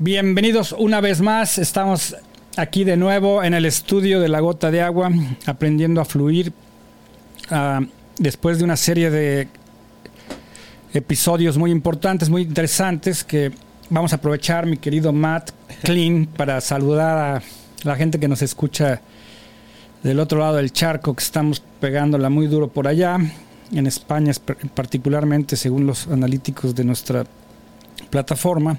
Bienvenidos una vez más. Estamos aquí de nuevo en el estudio de la gota de agua, aprendiendo a fluir. Uh, después de una serie de episodios muy importantes, muy interesantes, que vamos a aprovechar, mi querido Matt Clean, para saludar a la gente que nos escucha del otro lado del charco, que estamos pegándola muy duro por allá, en España particularmente, según los analíticos de nuestra plataforma.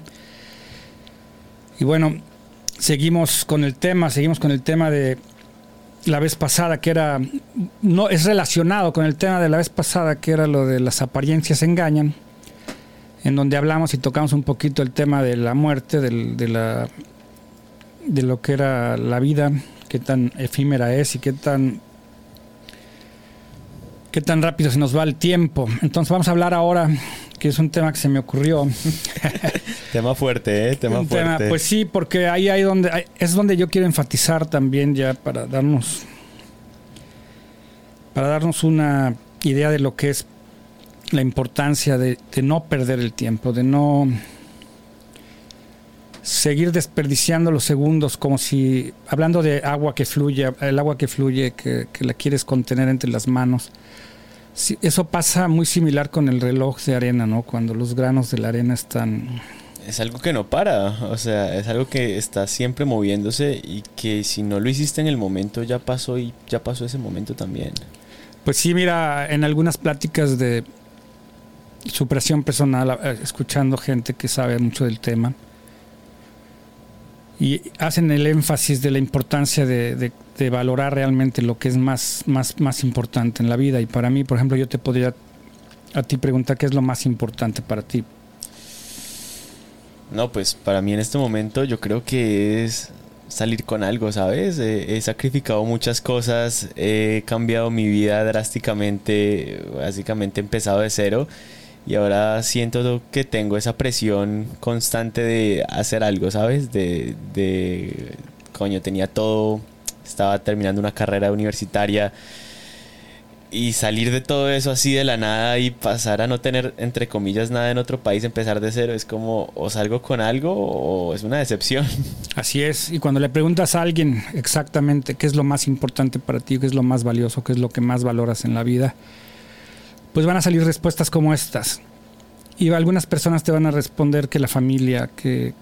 Y bueno, seguimos con el tema, seguimos con el tema de la vez pasada, que era, no es relacionado con el tema de la vez pasada, que era lo de las apariencias engañan, en donde hablamos y tocamos un poquito el tema de la muerte, de, la, de lo que era la vida, qué tan efímera es y qué tan qué tan rápido se nos va el tiempo. Entonces vamos a hablar ahora, que es un tema que se me ocurrió. tema fuerte, ¿eh? Tema fuerte. pues sí, porque ahí hay donde es donde yo quiero enfatizar también ya para darnos para darnos una idea de lo que es la importancia de, de no perder el tiempo, de no seguir desperdiciando los segundos como si, hablando de agua que fluye, el agua que fluye, que, la quieres contener entre las manos. eso pasa muy similar con el reloj de arena, ¿no? Cuando los granos de la arena están... Es algo que no para, o sea, es algo que está siempre moviéndose y que si no lo hiciste en el momento ya pasó y ya pasó ese momento también. Pues sí, mira, en algunas pláticas de supresión personal, eh, escuchando gente que sabe mucho del tema, y hacen el énfasis de la importancia de, valorar realmente lo que es más, más, más importante en la vida. Y para mí, por ejemplo, yo te podría a ti preguntar qué es lo más importante para ti. No, pues para mí en este momento yo creo que es salir con algo, ¿sabes? he sacrificado muchas cosas, he cambiado mi vida drásticamente, básicamente he empezado de cero y ahora siento que tengo esa presión constante de hacer algo, ¿sabes? De, de coño, tenía todo, estaba terminando una carrera universitaria y salir de todo eso así de la nada y pasar a no tener, entre comillas, nada en otro país, empezar de cero, es como o salgo con algo o es una decepción. Así es, y cuando le preguntas a alguien exactamente qué es lo más importante para ti, qué es lo más valioso, qué es lo que más valoras en la vida, pues van a salir respuestas como estas. Y algunas personas te van a responder que la familia, que,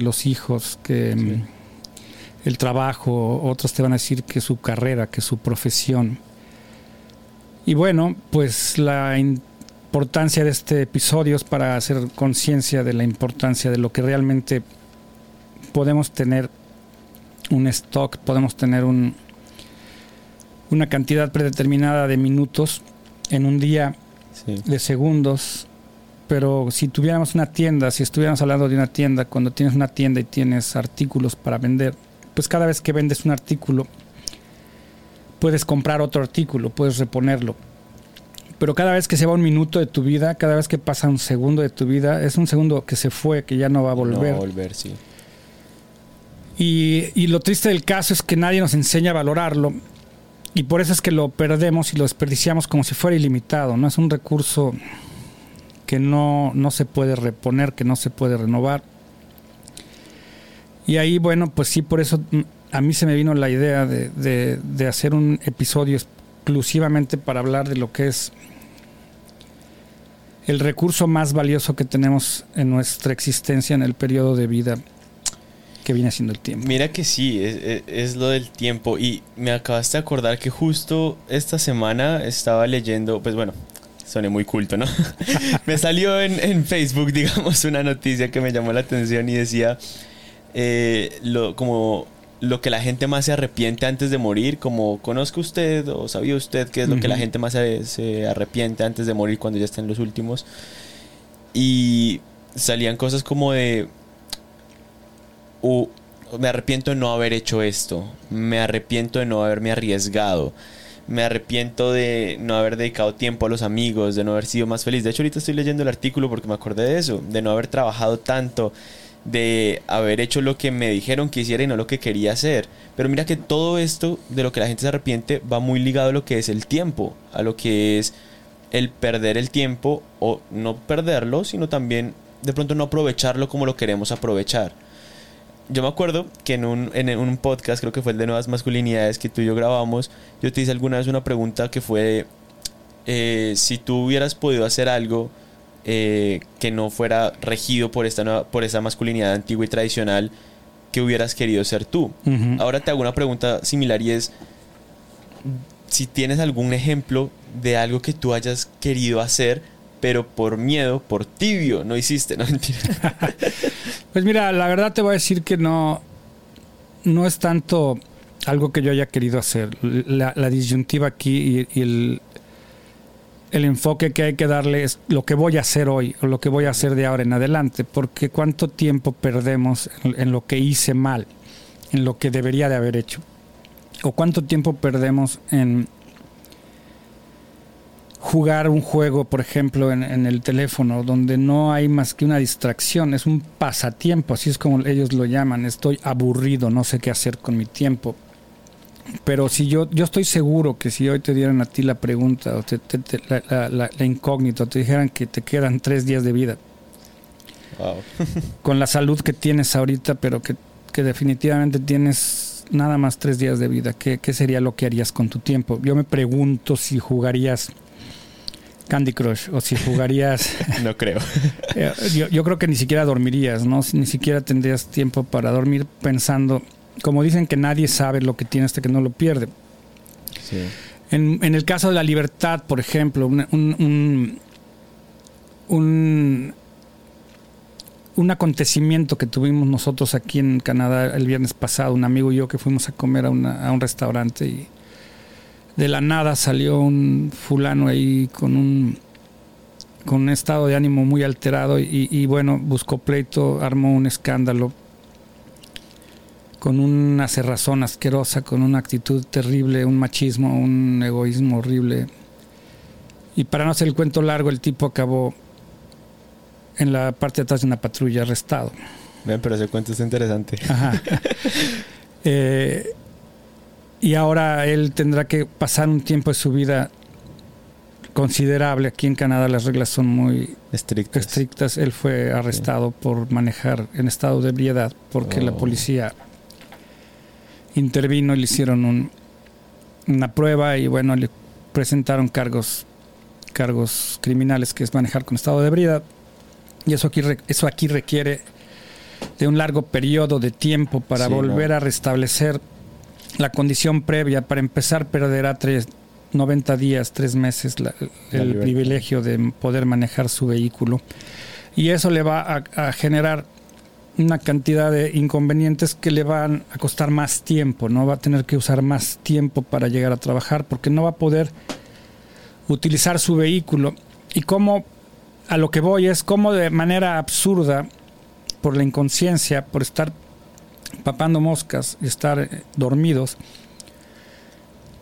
los hijos, que mm, el trabajo, otros te van a decir que su carrera, que su profesión. Y bueno, pues la importancia de este episodio es para hacer conciencia de la importancia de lo que realmente podemos tener un stock, podemos tener un, una cantidad predeterminada de minutos en un día de segundos. Pero si tuviéramos una tienda, si estuviéramos hablando de una tienda, cuando tienes una tienda y tienes artículos para vender, pues cada vez que vendes un artículo, puedes comprar otro artículo, puedes reponerlo. Pero cada vez que se va un minuto de tu vida, cada vez que pasa un segundo de tu vida, es un segundo que se fue, que ya no va a volver. No va a volver, sí. Y, y, lo triste del caso es que nadie nos enseña a valorarlo. Y por eso es que lo perdemos y lo desperdiciamos como si fuera ilimitado, ¿no? Es un recurso que no, no se puede reponer, que no se puede renovar. Y ahí, bueno, pues sí, por eso a mí se me vino la idea de, de hacer un episodio exclusivamente para hablar de lo que es el recurso más valioso que tenemos en nuestra existencia en el periodo de vida que viene siendo el tiempo. Mira que sí, es, lo del tiempo. Y me acabaste de acordar que justo esta semana estaba leyendo, pues bueno, soné muy culto, ¿no? me salió en, Facebook, digamos, una noticia que me llamó la atención y decía eh, lo, como lo que la gente más se arrepiente antes de morir, como conozca usted o sabía usted qué es lo que la gente más se, se arrepiente antes de morir cuando ya está en los últimos. Y salían cosas como de me arrepiento de no haber hecho esto, me arrepiento de no haberme arriesgado, me arrepiento de no haber dedicado tiempo a los amigos, de no haber sido más feliz. De hecho, ahorita estoy leyendo el artículo porque me acordé de eso, de no haber trabajado tanto, de haber hecho lo que me dijeron que hiciera y no lo que quería hacer. Pero mira que todo esto de lo que la gente se arrepiente va muy ligado a lo que es el tiempo, a lo que es el perder el tiempo o no perderlo, sino también de pronto no aprovecharlo como lo queremos aprovechar. Yo me acuerdo que en un, en un podcast, creo que fue el de Nuevas Masculinidades que tú y yo grabamos, yo te hice alguna vez una pregunta que fue eh, si tú hubieras podido hacer algo eh, que no fuera regido por esta por esa masculinidad antigua y tradicional, ¿qué hubieras querido ser tú? Ahora te hago una pregunta similar y es si tienes algún ejemplo de algo que tú hayas querido hacer, pero por miedo, por tibio, no hiciste, no pues mira, la verdad te voy a decir que no, no es tanto algo que yo haya querido hacer. La, disyuntiva aquí y, el, el, enfoque que hay que darle es lo que voy a hacer hoy o lo que voy a hacer de ahora en adelante, porque cuánto tiempo perdemos en lo que hice mal, en lo que debería de haber hecho, o cuánto tiempo perdemos en jugar un juego, por ejemplo, en, el teléfono, donde no hay más que una distracción, es un pasatiempo, así es como ellos lo llaman, estoy aburrido, no sé qué hacer con mi tiempo. Pero si yo, yo estoy seguro que si hoy te dieran a ti la pregunta, o la, la, incógnita, te dijeran que te quedan tres días de vida, con la salud que tienes ahorita, pero que, que, definitivamente tienes nada más tres días de vida, ¿qué, ¿qué sería lo que harías con tu tiempo? Yo me pregunto si jugarías Candy Crush o si jugarías... no creo. Eh, yo, creo que ni siquiera dormirías, ¿no? Ni siquiera tendrías tiempo para dormir pensando, como dicen que nadie sabe lo que tiene hasta que no lo pierde. Sí. En, el caso de la libertad, por ejemplo, un, un, un, acontecimiento que tuvimos nosotros aquí en Canadá el viernes pasado, un amigo y yo que fuimos a comer a, a un restaurante y de la nada salió un fulano ahí con un con un estado de ánimo muy alterado y, bueno, buscó pleito, armó un escándalo con una cerrazón asquerosa, con una actitud terrible, un machismo, un egoísmo horrible. Y para no hacer el cuento largo, el tipo acabó en la parte de atrás de una patrulla arrestado. Ven, pero ese cuento es interesante. Ajá. eh, y ahora él tendrá que pasar un tiempo de su vida considerable. Aquí en Canadá las reglas son muy estrictas. estrictas. Él fue arrestado por manejar en estado de ebriedad porque la oh. policía intervino y le hicieron una prueba y bueno, le presentaron cargos cargos criminales que es manejar con estado de ebriedad. Y eso aquí, eso aquí requiere de un largo periodo de tiempo para volver a restablecer la condición previa para empezar perderá tres, 90 días, tres meses el privilegio de poder manejar su vehículo. Y eso le va a, generar una cantidad de inconvenientes que le van a costar más tiempo, ¿no? Va a tener que usar más tiempo para llegar a trabajar porque no va a poder utilizar su vehículo. Y como a lo que voy es como de manera absurda, por la inconsciencia, por estar papando moscas y estar eh, dormidos,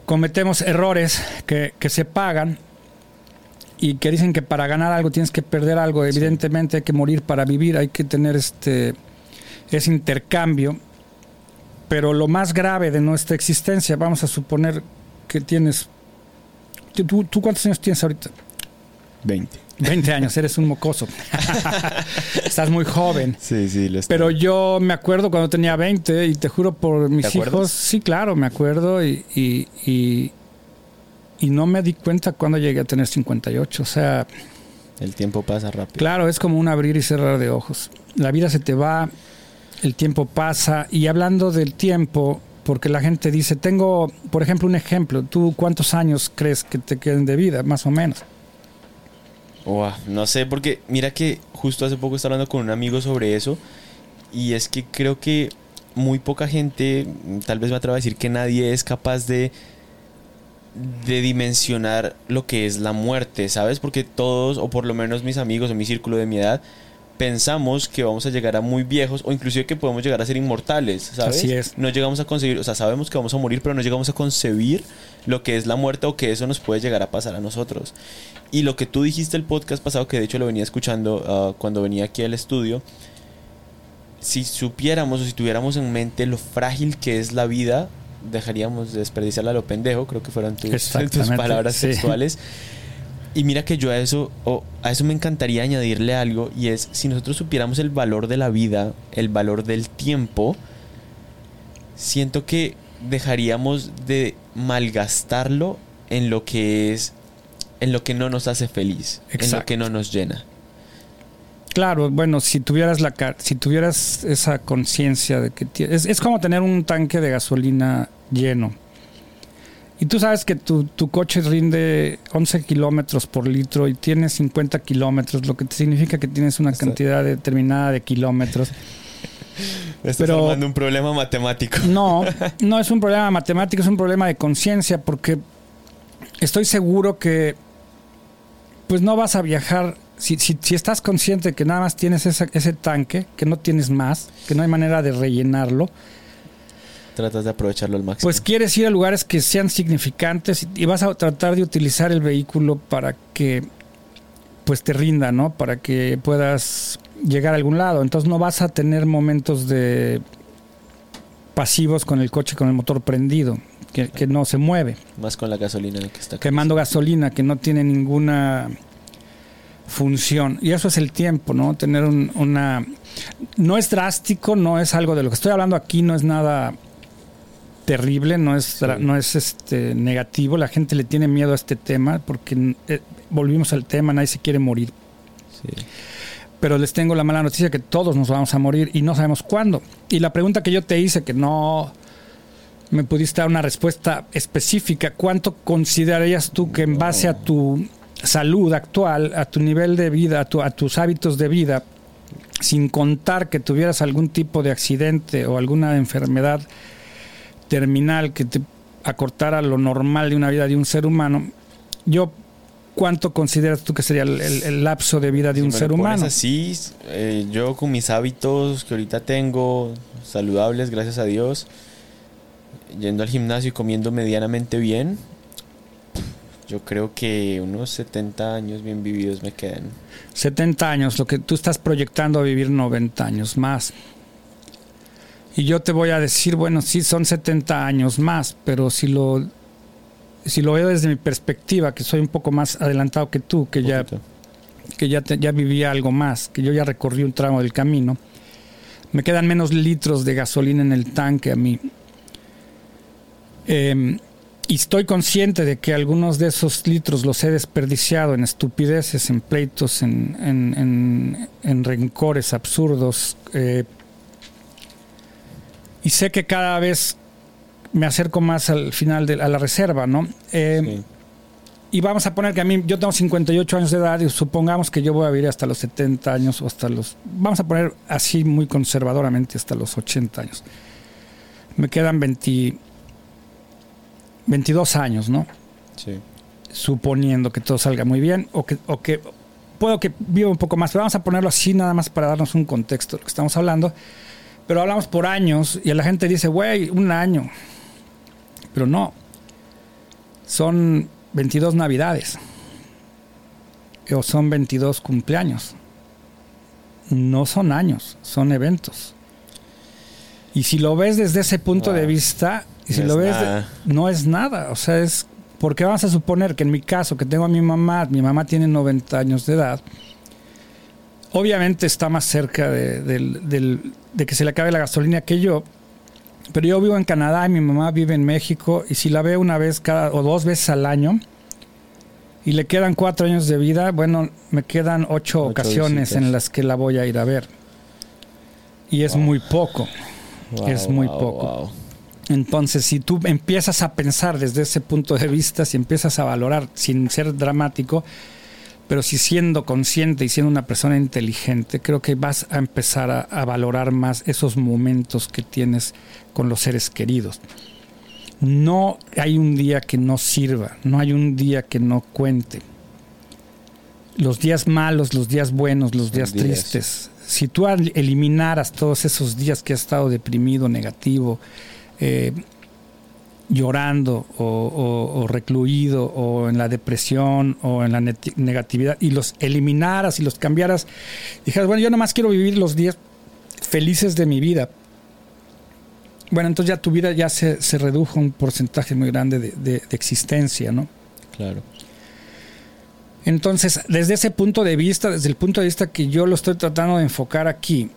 cometemos errores que, se pagan y que dicen que para ganar algo tienes que perder algo. Evidentemente hay que morir para vivir, hay que tener este ese intercambio. Pero lo más grave de nuestra existencia, vamos a suponer que tienes... ¿Tú, tú cuántos años tienes ahorita? 20. 20 años, eres un mocoso. Estás muy joven. Sí, sí, lo Pero yo me acuerdo cuando tenía 20 y te juro por mis hijos, sí, claro, me acuerdo y, y, y, no me di cuenta cuando llegué a tener 58. O sea... El tiempo pasa rápido. Claro, es como un abrir y cerrar de ojos. La vida se te va, el tiempo pasa y hablando del tiempo, porque la gente dice, tengo, por ejemplo, un ejemplo, ¿tú cuántos años crees que te queden de vida, más o menos? No sé, porque mira que justo hace poco estaba hablando con un amigo sobre eso y es que creo que muy poca gente, tal vez me atrevo a decir que nadie es capaz de de dimensionar lo que es la muerte, ¿sabes? Porque todos, o por lo menos mis amigos o mi círculo de mi edad, pensamos que vamos a llegar a muy viejos o inclusive que podemos llegar a ser inmortales, ¿sabes? Así es. No llegamos a concebir, o sea, sabemos que vamos a morir, pero no llegamos a concebir lo que es la muerte o que eso nos puede llegar a pasar a nosotros. Y lo que tú dijiste el podcast pasado, que de hecho lo venía escuchando ah, cuando venía aquí al estudio, si supiéramos o si tuviéramos en mente lo frágil que es la vida, dejaríamos de desperdiciarla a lo pendejo, creo que fueron tus, tus palabras sexuales Y mira que yo a eso, a eso me encantaría añadirle algo y es si nosotros supiéramos el valor de la vida, el valor del tiempo, siento que dejaríamos de malgastarlo en lo que es, en lo que no nos hace feliz, en lo que no nos llena. Claro, bueno, si tuvieras la si tuvieras esa conciencia de que es, es como tener un tanque de gasolina lleno y tú sabes que tu, coche rinde 11 kilómetros por litro y tienes 50 kilómetros, lo que significa que tienes una cantidad determinada de kilómetros. Me estás Pero, un problema matemático. No, no es un problema matemático, es un problema de conciencia, porque estoy seguro que pues no vas a viajar. Si, si, estás consciente que nada más tienes ese tanque, que no tienes más, que no hay manera de rellenarlo, tratas de aprovecharlo al máximo. Pues quieres ir a lugares que sean significantes y vas a tratar de utilizar el vehículo para que pues te rinda, ¿no? Para que puedas llegar a algún lado. Entonces no vas a tener momentos de pasivos con el coche con el motor prendido, que, no se mueve. Más con la gasolina que está quemando gasolina que no tiene ninguna función. Y eso es el tiempo, ¿no? Tener una... No es drástico, no es algo de lo que estoy hablando aquí, no es nada terrible, no es, no es este negativo, la gente le tiene miedo a este tema porque eh, volvimos al tema, nadie se quiere morir. Pero les tengo la mala noticia que todos nos vamos a morir y no sabemos cuándo. Y la pregunta que yo te hice, que no me pudiste dar una respuesta específica, ¿cuánto considerarías tú que en base a tu salud actual, a tu nivel de vida, a, a tus hábitos de vida, sin contar que tuvieras algún tipo de accidente o alguna enfermedad, terminal que te acortara lo normal de una vida de un ser humano, yo ¿cuánto consideras tú que sería el, lapso de vida de un ser humano? Así, eh, yo con mis hábitos que ahorita tengo, saludables, gracias a Dios, yendo al gimnasio y comiendo medianamente bien, yo creo que unos 70 años bien vividos me quedan. 70 años, lo que tú estás proyectando a vivir 90 años más. Y yo te voy a decir, bueno, sí, son 70 años más, pero si lo, si lo veo desde mi perspectiva, que soy un poco más adelantado que tú, que ya, que ya, ya viví algo más, que yo ya recorrí un tramo del camino, me quedan menos litros de gasolina en el tanque a mí. Em, y estoy consciente de que algunos de esos litros los he desperdiciado en estupideces, en pleitos, en, en, en, rencores absurdos, eh, y sé que cada vez me acerco más al final de a la reserva, ¿no? Eh, y vamos a poner que a mí, yo tengo 58 años de edad y supongamos que yo voy a vivir hasta los 70 años o hasta los, vamos a poner así muy conservadoramente hasta los 80 años. Me quedan 20, 22 años, ¿no? Sí. Suponiendo que todo salga muy bien o que, o que puedo que viva un poco más, pero vamos a ponerlo así nada más para darnos un contexto de lo que estamos hablando. Pero hablamos por años y la gente dice, güey, un año. Pero no. Son 22 navidades. O son 22 cumpleaños. No son años, son eventos. Y si lo ves desde ese punto de vista, y si lo ves, no es nada. O sea, es porque vamos a suponer que en mi caso, que tengo a mi mamá, mi mamá tiene 90 años de edad, obviamente está más cerca de, que se le acabe la gasolina que yo. Pero yo vivo en Canadá y mi mamá vive en México y si la veo una vez cada o dos veces al año y le quedan cuatro años de vida, bueno, me quedan ocho, ocasiones en las que la voy a ir a ver. Y es muy poco. es muy poco. Entonces, si tú empiezas a pensar desde ese punto de vista, si empiezas a valorar sin ser dramático, pero si siendo consciente y siendo una persona inteligente, creo que vas a empezar a, valorar más esos momentos que tienes con los seres queridos. No hay un día que no sirva, no hay un día que no cuente. Los días malos, los días buenos, los días, tristes. Si tú eliminaras todos esos días que has estado deprimido, negativo, eh, llorando o, recluido o en la depresión o en la negatividad y los eliminaras y los cambiaras, dijeras, bueno, yo nomás quiero vivir los días felices de mi vida. Bueno, entonces ya tu vida ya se, se redujo un porcentaje muy grande de, existencia, ¿no? Claro. Entonces, desde ese punto de vista, desde el punto de vista que yo lo estoy tratando de enfocar aquí,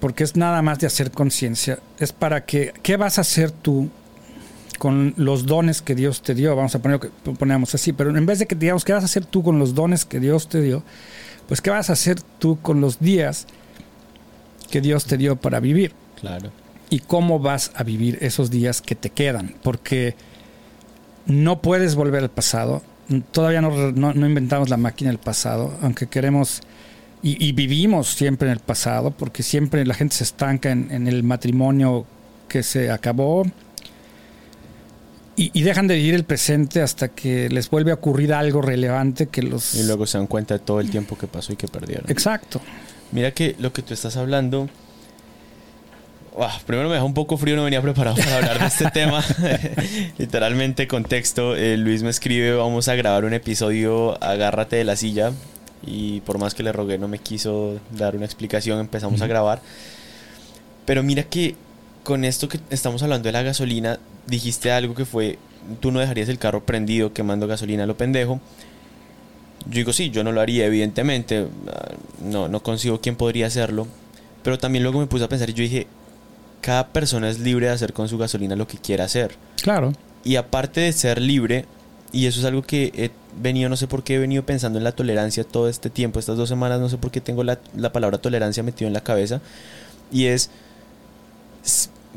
porque es nada más de hacer conciencia, es para que, ¿qué vas a hacer tú con los dones que Dios te dio? Vamos a poner que ponemos así, pero en vez de que digamos, ¿qué vas a hacer tú con los dones que Dios te dio? Pues, ¿qué vas a hacer tú con los días que Dios te dio para vivir? Claro. Y cómo vas a vivir esos días que te quedan, porque no puedes volver al pasado, todavía no, no, inventamos la máquina del pasado, aunque queremos y, vivimos siempre en el pasado, porque siempre la gente se estanca en, el matrimonio que se acabó y, dejan de vivir el presente hasta que les vuelve a ocurrir algo relevante que los... Y luego se dan cuenta de todo el tiempo que pasó y que perdieron. Exacto. Mira que lo que tú estás hablando primero me deja un poco frío, no venía preparado para hablar de este tema. Literalmente, contexto, eh, Luis me escribe, vamos a grabar un episodio, agárrate de la silla. Y por más que le rogué, no me quiso dar una explicación, empezamos a grabar. Pero mira que con esto que estamos hablando de la gasolina, dijiste algo que fue, tú no dejarías el carro prendido quemando gasolina a lo pendejo. Yo digo, sí, yo no lo haría, evidentemente. Ah, no, no consigo quién podría hacerlo. Pero también luego me puse a pensar y yo dije, cada persona es libre de hacer con su gasolina lo que quiera hacer. Claro. Y aparte de ser libre, y eso es algo que he venido, no sé por qué he venido pensando en la tolerancia todo este tiempo, estas dos semanas, no sé por qué tengo la, palabra tolerancia metido en la cabeza, y es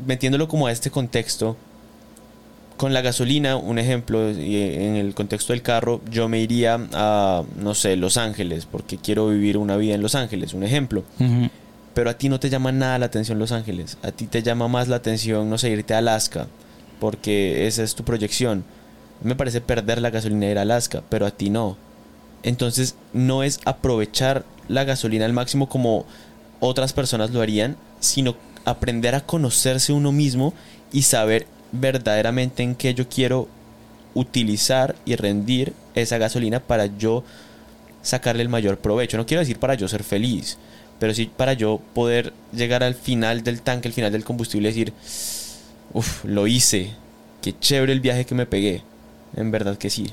metiéndolo como a este contexto, con la gasolina, un ejemplo, en el contexto del carro, yo me iría a, no sé, Los Ángeles, porque quiero vivir una vida en Los Ángeles, un ejemplo pero a ti no te llama nada la atención Los Ángeles. A ti te llama más la atención, no sé, irte a Alaska, porque esa es tu proyección. Me parece perder la gasolina ir a Alaska, pero a ti no. Entonces no es aprovechar la gasolina al máximo como otras personas lo harían, sino aprender a conocerse uno mismo y saber verdaderamente en qué yo quiero utilizar y rendir esa gasolina para yo sacarle el mayor provecho. No quiero decir para yo ser feliz, pero sí para yo poder llegar al final del tanque, al final del combustible y decir, uff, lo hice, qué chévere el viaje que me pegué, en verdad que sí.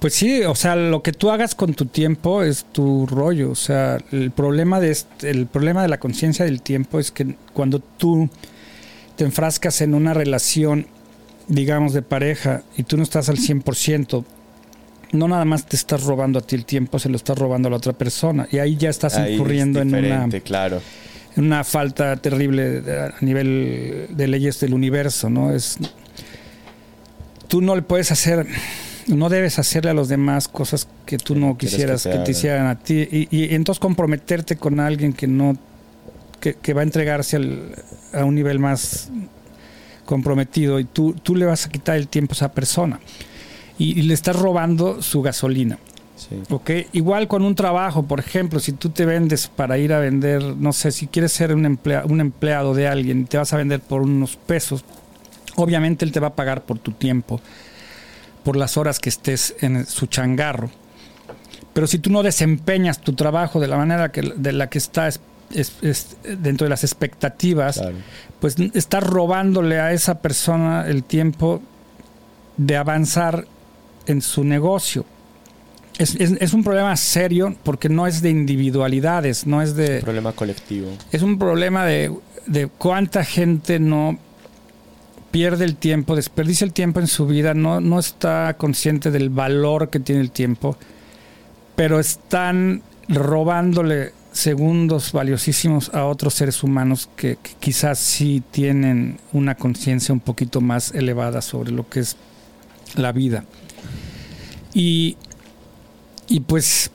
Pues sí, o sea, lo que tú hagas con tu tiempo es tu rollo, o sea, el problema de este, el problema de la conciencia del tiempo es que cuando tú te enfrascas en una relación digamos de pareja y tú no estás al 100%, no nada más te estás robando a ti el tiempo, se lo estás robando a la otra persona. Y ahí ya estás incurriendo en una, claro. en una falta terrible a nivel de leyes del universo, ¿no? Es, tú no le puedes hacer, no debes hacerle a los demás cosas que tú no quisieras que te, hicieran a ti. Y, entonces comprometerte con alguien que no, que, va a entregarse a un nivel más comprometido y tú, tú le vas a quitar el tiempo a esa persona y, le estás robando su gasolina. Sí. Igual con un trabajo, por ejemplo, si tú te vendes para ir a vender, no sé, si quieres ser un, un empleado de alguien y te vas a vender por unos pesos, obviamente él te va a pagar por tu tiempo, por las horas que estés en su changarro. Pero si tú no desempeñas tu trabajo de la manera que, de la que está es, dentro de las expectativas, pues estás robándole a esa persona el tiempo de avanzar en su negocio. Es, un problema serio porque no es de individualidades, no es de... Un problema colectivo. Es un problema de, de cuánta gente no pierde el tiempo, desperdicia el tiempo en su vida, no, no está consciente del valor que tiene el tiempo, pero están robándole segundos valiosísimos a otros seres humanos que quizás sí tienen una conciencia un poquito más elevada sobre lo que es la vida. Y, y pues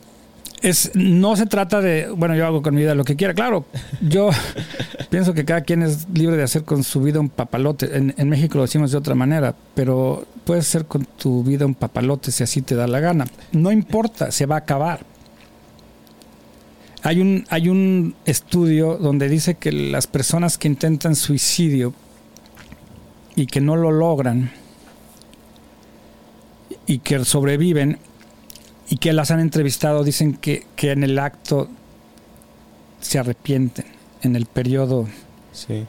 es, no se trata de, bueno, yo hago con mi vida lo que quiera. Claro, yo pienso que cada quien es libre de hacer con su vida un papalote. En, en, México lo decimos de otra manera, pero puedes hacer con tu vida un papalote si así te da la gana. No importa, se va a acabar. Hay un, hay un estudio donde dice que las personas que intentan suicidio y que no lo logran, y que sobreviven y que las han entrevistado dicen que, en el acto se arrepienten, en el periodo. Sí.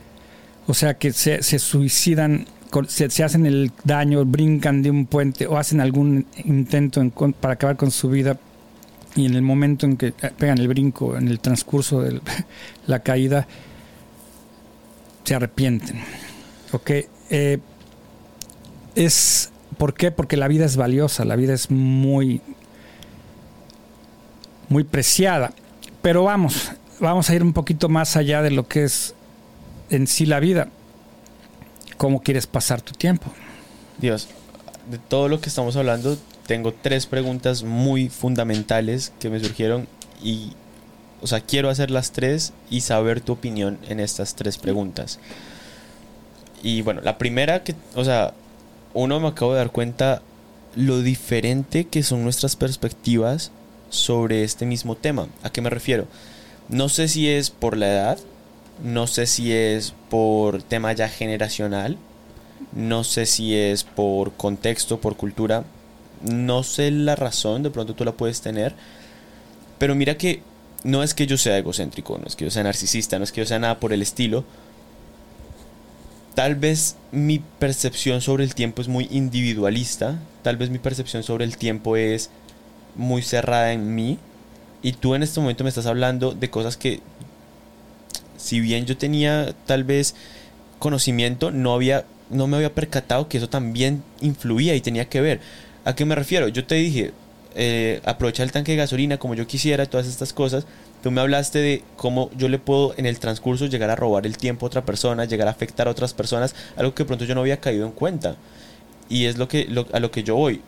O sea, que se, suicidan, se, se, hacen el daño, brincan de un puente o hacen algún intento para acabar con su vida y en el momento en que pegan el brinco, en el transcurso de la caída, se arrepienten. ¿Ok? Eh, es, ¿Por qué? Porque la vida es valiosa, la vida es muy, muy preciada. Pero vamos, vamos a ir un poquito más allá de lo que es en sí la vida. ¿Cómo quieres pasar tu tiempo? Dios, de todo lo que estamos hablando, tengo tres preguntas muy fundamentales que me surgieron y, o sea, quiero hacer las tres y saber tu opinión en estas tres preguntas. Y bueno, la primera que, o sea, uno me acabo de dar cuenta lo diferente que son nuestras perspectivas sobre este mismo tema. ¿A qué me refiero? No sé si es por la edad, no sé si es por tema ya generacional, no sé si es por contexto, por cultura, no sé la razón, de pronto tú la puedes tener, pero mira que no es que yo sea egocéntrico, no es que yo sea narcisista, no es que yo sea nada por el estilo. Tal vez mi percepción sobre el tiempo es muy individualista, tal vez mi percepción sobre el tiempo es muy cerrada en mí y tú en este momento me estás hablando de cosas que si bien yo tenía tal vez conocimiento, no había no me había percatado que eso también influía y tenía que ver. ¿A qué me refiero? Yo te dije, eh, el tanque de gasolina como yo quisiera, todas estas cosas. Tú me hablaste de cómo yo le puedo en el transcurso llegar a robar el tiempo a otra persona, llegar a afectar a otras personas, algo que pronto yo no había caído en cuenta. Y es lo que, a lo que yo voy.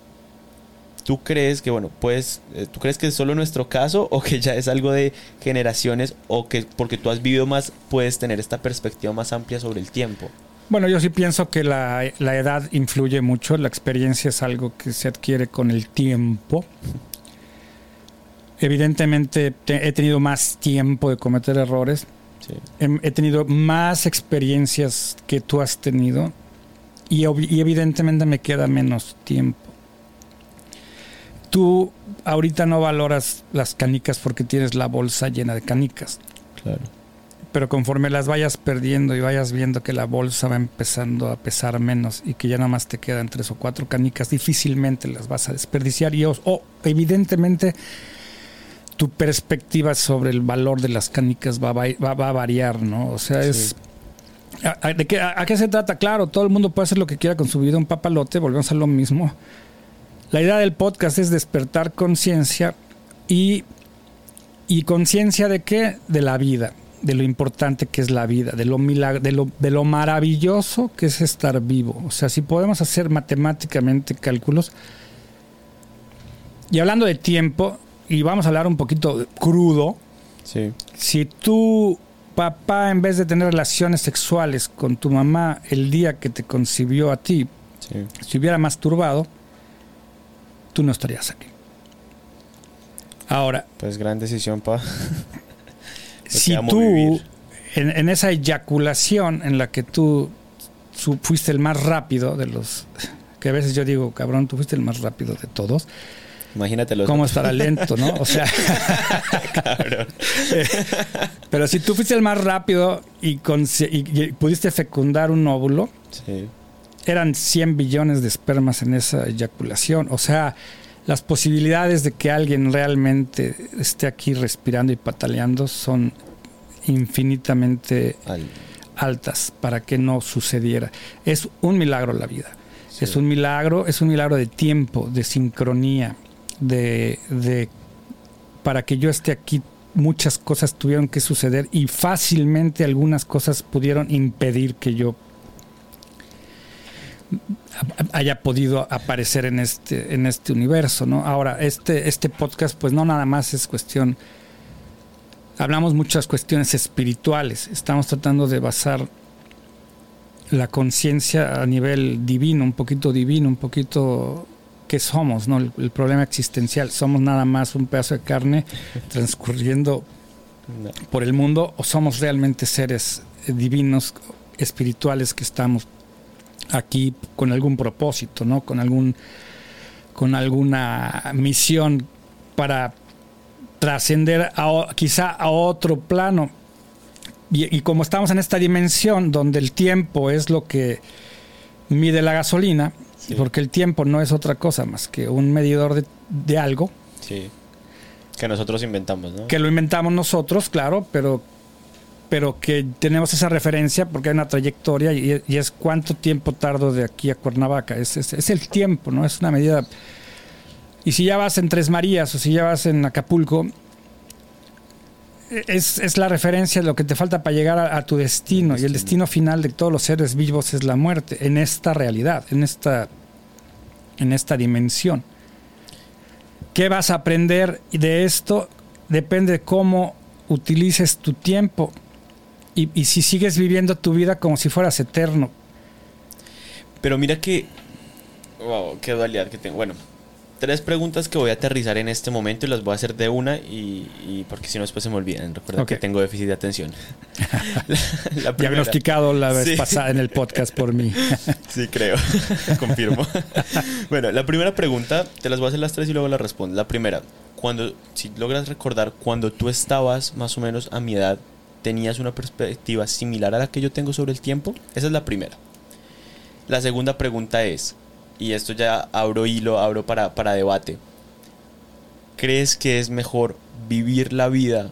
¿Tú crees que, bueno, pues, tú crees que es solo nuestro caso o que ya es algo de generaciones o que porque tú has vivido más puedes tener esta perspectiva más amplia sobre el tiempo? Bueno, yo sí pienso que la, edad influye mucho, la experiencia es algo que se adquiere con el tiempo. Evidentemente he tenido más tiempo de cometer errores, he, tenido más experiencias que tú has tenido y, y evidentemente me queda menos tiempo. Tú ahorita no valoras las canicas porque tienes la bolsa llena de canicas. Claro pero conforme las vayas perdiendo y vayas viendo que la bolsa va empezando a pesar menos y que ya nada más te quedan tres o cuatro canicas, difícilmente las vas a desperdiciar y o, evidentemente tu perspectiva sobre el valor de las canicas va, a variar, ¿no? O sea, es... ¿a, de qué, ¿A qué se trata? Claro, todo el mundo puede hacer lo que quiera con su vida, un papalote, volvemos a lo mismo. La idea del podcast es despertar conciencia y, y conciencia de qué? De la vida de lo importante que es la vida, de lo, de lo, de lo maravilloso que es estar vivo. O sea, si podemos hacer matemáticamente cálculos, y hablando de tiempo, y vamos a hablar un poquito crudo, si tu papá en vez de tener relaciones sexuales con tu mamá el día que te concibió a ti, si hubiera masturbado, tú no estarías aquí. Ahora. Pues gran decisión, pa. si tú, en, esa eyaculación en la que tú fuiste el más rápido de los, que a veces yo digo, cabrón, tú fuiste el más rápido de todos. Imagínatelo. ¿Cómo estará lento, no? O sea. pero si tú fuiste el más rápido y, pudiste fecundar un óvulo, eran 100 billones de espermas en esa eyaculación. O sea, las posibilidades de que alguien realmente esté aquí respirando y pataleando son infinitamente altas para que no sucediera. Es un milagro la vida. Es un milagro, es un milagro de tiempo, de sincronía, de, de para que yo esté aquí muchas cosas tuvieron que suceder y fácilmente algunas cosas pudieron impedir que yo haya podido aparecer en este, en este universo, ¿no? Ahora, este, este podcast, pues no nada más es cuestión. Hablamos muchas cuestiones espirituales. Estamos tratando de basar la conciencia a nivel divino, un poquito divino, un poquito que somos, ¿no? El, problema existencial. Somos nada más un pedazo de carne transcurriendo por el mundo o somos realmente seres divinos, espirituales que estamos aquí con algún propósito, ¿no? Con algún con alguna misión para trascender quizá a otro plano. Y, como estamos en esta dimensión donde el tiempo es lo que mide la gasolina, porque el tiempo no es otra cosa más que un medidor de, algo, Que nosotros inventamos, ¿no? Que lo inventamos nosotros, claro, pero, pero que tenemos esa referencia porque hay una trayectoria y, es cuánto tiempo tardo de aquí a Cuernavaca. Es, es, el tiempo, ¿no? Es una medida. Y si ya vas en Tres Marías o si ya vas en Acapulco, es, es, la referencia de lo que te falta para llegar a, tu destino. Y el destino final de todos los seres vivos es la muerte, en esta realidad, en esta, en esta dimensión. ¿Qué vas a aprender de esto? Depende de cómo utilices tu tiempo y, y si sigues viviendo tu vida como si fueras eterno. Pero mira que... Wow, qué dualidad que tengo. Bueno, tres preguntas que voy a aterrizar en este momento y las voy a hacer de una y, porque si no después se me olvidan. Recuerda que tengo déficit de atención. Diagnosticado la vez pasada en el podcast por mí. sí, creo. Confirmo. bueno, la primera pregunta, te las voy a hacer las tres y luego las respondo. La primera, cuando, si logras recordar, cuando tú estabas más o menos a mi edad, ¿tenías una perspectiva similar a la que yo tengo sobre el tiempo? Esa es la primera. La segunda pregunta es, y esto ya abro hilo, abro para, para debate. ¿Crees que es mejor vivir la vida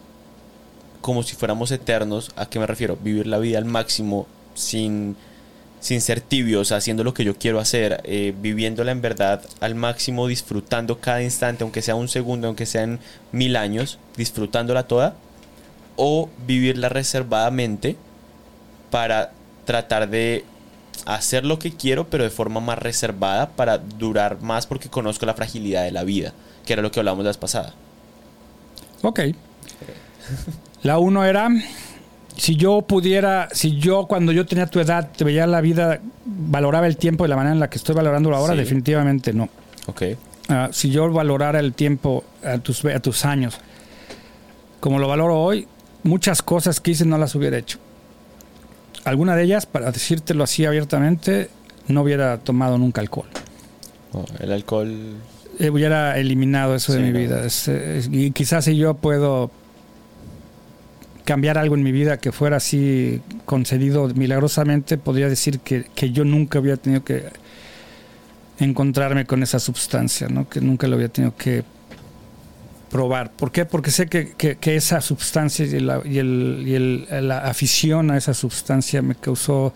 como si fuéramos eternos? ¿A qué me refiero? Vivir la vida al máximo sin, sin ser tibios, haciendo lo que yo quiero hacer, eh, viviéndola en verdad al máximo, disfrutando cada instante, aunque sea un segundo, aunque sean mil años, disfrutándola toda, o vivirla reservadamente para tratar de hacer lo que quiero, pero de forma más reservada para durar más porque conozco la fragilidad de la vida, que era lo que hablamos la vez pasada. Ok. La uno era, si yo pudiera, si yo cuando yo tenía tu edad te veía la vida, valoraba el tiempo de la manera en la que estoy valorando ahora, definitivamente no. Ok. Ah, si yo valorara el tiempo a tus, a tus años, como lo valoro hoy, muchas cosas que hice no las hubiera hecho alguna de ellas, para decírtelo así abiertamente, no hubiera tomado nunca alcohol. Oh, el alcohol... Eh, hubiera eliminado eso de mi vida. y quizás si yo puedo cambiar algo en mi vida que fuera así concedido milagrosamente, podría decir que, que yo nunca hubiera tenido que encontrarme con esa sustancia, ¿no? que nunca lo hubiera tenido que probar. ¿Por qué? Porque sé que, que, esa sustancia y, la, y, el, y el, la afición a esa sustancia me causó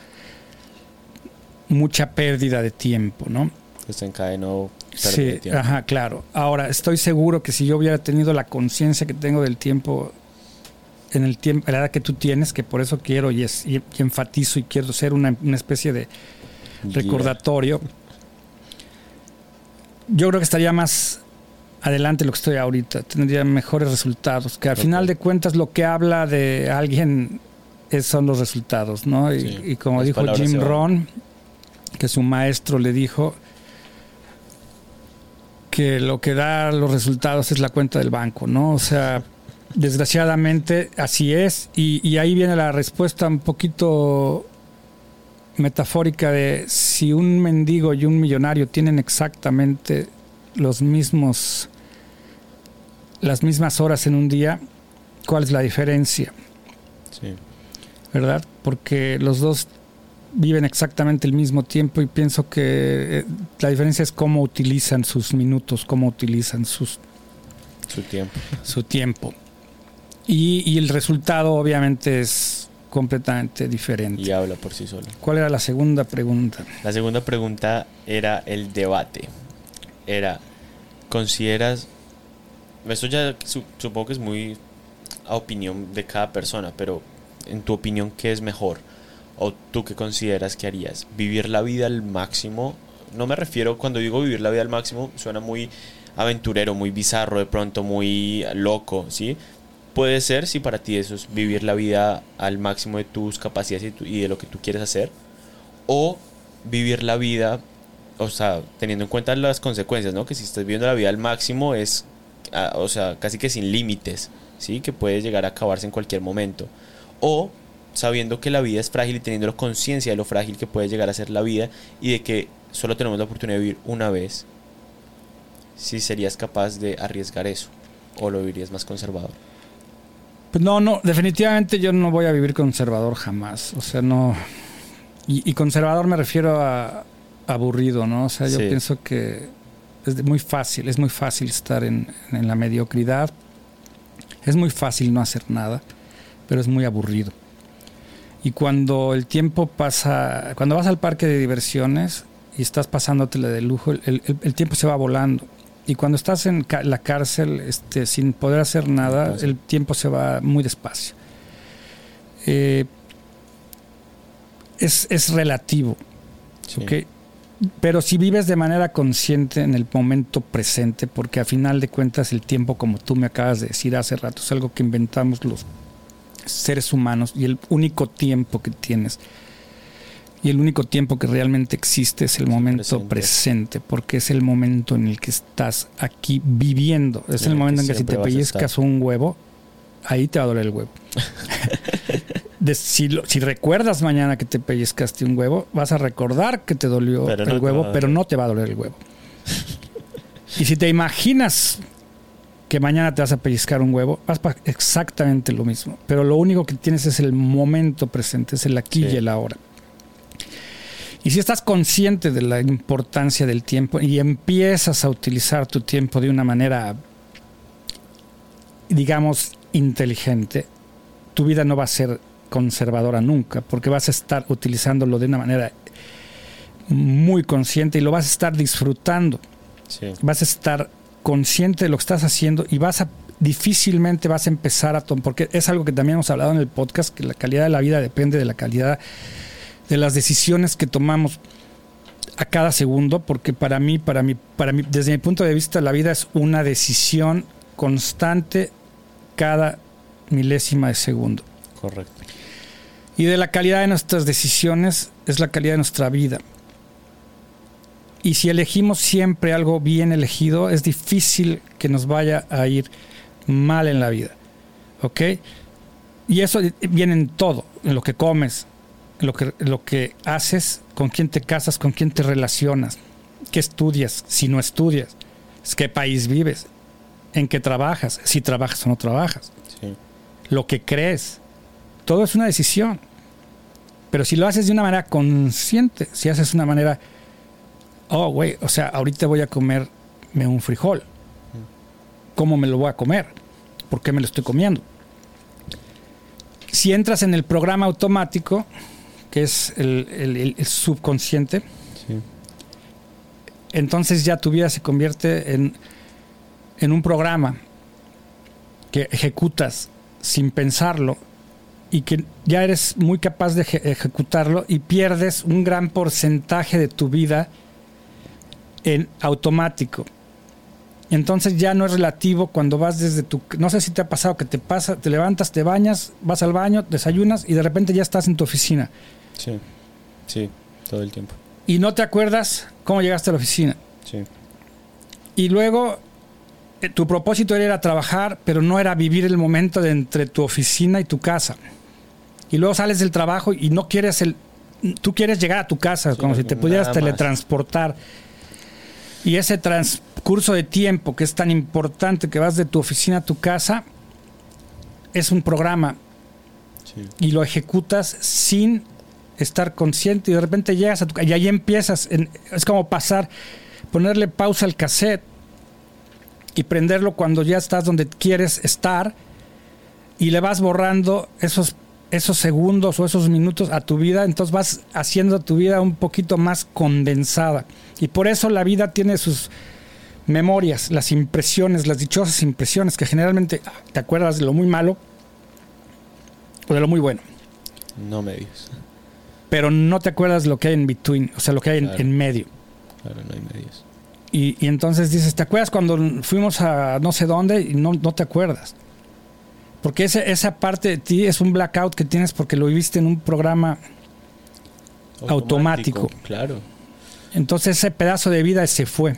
mucha pérdida de tiempo, ¿no? Desencadenó sí, tiempo. ajá, claro. Ahora, estoy seguro que si yo hubiera tenido la conciencia que tengo del tiempo en el tiempo, la edad que tú tienes, que por eso quiero y, es, y, enfatizo y quiero ser una, una especie de recordatorio, yo creo que estaría más adelante lo que estoy ahorita, tendría mejores resultados, que al final de cuentas lo que habla de alguien son los resultados, ¿no? Y, como dijo Jim Ron, que su maestro le dijo que lo que da los resultados es la cuenta del banco, ¿no? O sea, desgraciadamente así es, y, y ahí viene la respuesta un poquito metafórica de si un mendigo y un millonario tienen exactamente los mismos las mismas horas en un día, ¿cuál es la diferencia? Sí. ¿Verdad? Porque los dos viven exactamente el mismo tiempo y pienso que eh, la diferencia es cómo utilizan sus minutos, cómo utilizan sus, su tiempo. Su tiempo. Y, y el resultado obviamente es completamente diferente. Y habla por sí solo. ¿Cuál era la segunda pregunta? La segunda pregunta era el debate. Era, ¿consideras esto ya supongo que es muy a opinión de cada persona, pero en tu opinión, ¿qué es mejor? ¿O tú qué consideras que harías? ¿Vivir la vida al máximo? No me refiero, cuando digo vivir la vida al máximo, suena muy aventurero, muy bizarro, de pronto muy loco, ¿sí? Puede ser si para ti eso es vivir la vida al máximo de tus capacidades y, de lo que tú quieres hacer. O vivir la vida, o sea, teniendo en cuenta las consecuencias, ¿no? Que si estás viviendo la vida al máximo es o sea, casi que sin límites, ¿sí? Que puede llegar a acabarse en cualquier momento. O sabiendo que la vida es frágil y teniendo conciencia de lo frágil que puede llegar a ser la vida y de que solo tenemos la oportunidad de vivir una vez, si serías capaz de arriesgar eso o lo vivirías más conservador. Pues no, no, definitivamente yo no voy a vivir conservador jamás. O sea, no. Y, conservador me refiero a aburrido, ¿no? O sea, yo pienso que es muy fácil, es muy fácil estar en, la mediocridad Es muy fácil no hacer nada, pero es muy aburrido. Y cuando el tiempo pasa, cuando vas al parque de diversiones y estás pasándotele de lujo, el, el tiempo se va volando. Y cuando estás en la cárcel este, sin poder hacer nada, el tiempo se va muy despacio. Eh, es, es, relativo. Pero si vives de manera consciente en el momento presente, porque a final de cuentas el tiempo, como tú me acabas de decir hace rato, es algo que inventamos los seres humanos y el único tiempo que tienes y el único tiempo que realmente existe es el momento presente. porque es el momento en el que estás aquí viviendo. Es el momento en que si te pellizcas un huevo, ahí te va a doler el huevo. si, recuerdas mañana que te pellizcaste un huevo, vas a recordar que te dolió el huevo, pero no te va a doler el huevo. y si te imaginas que mañana te vas a pellizcar un huevo, vas para exactamente lo mismo. Pero lo único que tienes es el momento presente, es el aquí y el ahora. Y si estás consciente de la importancia del tiempo y empiezas a utilizar tu tiempo de una manera, digamos, inteligente, tu vida no va a ser conservadora nunca, porque vas a estar utilizándolo de una manera muy consciente y lo vas a estar disfrutando. Vas a estar consciente de lo que estás haciendo y vas a difícilmente vas a empezar a tomar, porque es algo que también hemos hablado en el podcast, que la calidad de la vida depende de la calidad de las decisiones que tomamos a cada segundo, porque para mí, para mí, para mí, desde mi punto de vista, la vida es una decisión constante cada milésima de segundo. Correcto. Y de la calidad de nuestras decisiones es la calidad de nuestra vida. Y si elegimos siempre algo bien elegido, es difícil que nos vaya a ir mal en la vida. ¿Ok? Y eso viene en todo, en lo que comes, lo que, lo que haces, con quién te casas, con quién te relacionas, qué estudias, si no estudias, qué país vives, en qué trabajas, si trabajas o no trabajas, lo que crees. Todo es una decisión. Pero si lo haces de una manera consciente, si haces de una manera, oh, güey, o sea, ahorita voy a comerme un frijol. ¿Cómo me lo voy a comer? ¿Por qué me lo estoy comiendo? Si entras en el programa automático, que es el, subconsciente, entonces ya tu vida se convierte en, en un programa que ejecutas sin pensarlo y que ya eres muy capaz de ejecutarlo y pierdes un gran porcentaje de tu vida en automático. Entonces ya no es relativo cuando vas desde tu... No sé si te ha pasado que te pasa, te levantas, te bañas, vas al baño, desayunas y de repente ya estás en tu oficina. Sí, sí, todo el tiempo. Y no te acuerdas cómo llegaste a la oficina. Sí. Y luego tu propósito era trabajar, pero no era vivir el momento de entre tu oficina y tu casa. Y luego sales del trabajo y no quieres el... Tú quieres llegar a tu casa, como si te pudieras teletransportar. Y ese transcurso de tiempo que es tan importante que vas de tu oficina a tu casa, es un programa. Sí. Y lo ejecutas sin estar consciente y de repente llegas a tu y ahí empiezas, es como pasar, ponerle pausa al cassette y prenderlo cuando ya estás donde quieres estar y le vas borrando esos esos segundos o esos minutos a tu vida, entonces vas haciendo tu vida un poquito más condensada. Y por eso la vida tiene sus memorias, las impresiones, las dichosas impresiones, que generalmente te acuerdas de lo muy malo o de lo muy bueno. No me digas pero no te acuerdas lo que hay en between, o sea, lo que hay en, medio. Claro, no hay medios. Y, y, entonces dices, ¿te acuerdas cuando fuimos a no sé dónde y no, no te acuerdas? Porque ese, esa parte de ti es un blackout que tienes porque lo viviste en un programa automático. Claro. Entonces ese pedazo de vida se fue.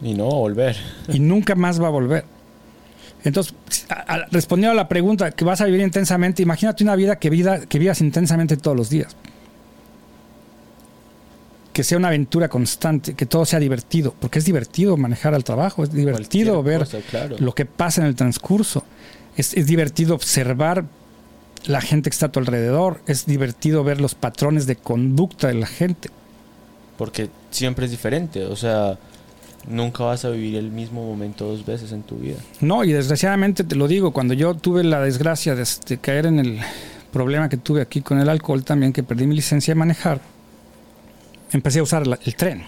Y no va a volver. Y nunca más va a volver. Entonces, respondiendo a la pregunta que vas a vivir intensamente, imagínate una vida que, vida que vivas intensamente todos los días. Que sea una aventura constante, que todo sea divertido, porque es divertido manejar al trabajo, es divertido ver lo que pasa en el transcurso, es, es divertido observar la gente que está a tu alrededor, es divertido ver los patrones de conducta de la gente. Porque siempre es diferente, o sea, Nunca vas a vivir el mismo momento dos veces en tu vida. No, y desgraciadamente te lo digo, cuando yo tuve la desgracia de, de caer en el problema que tuve aquí con el alcohol también, que perdí mi licencia de manejar, empecé a usar el tren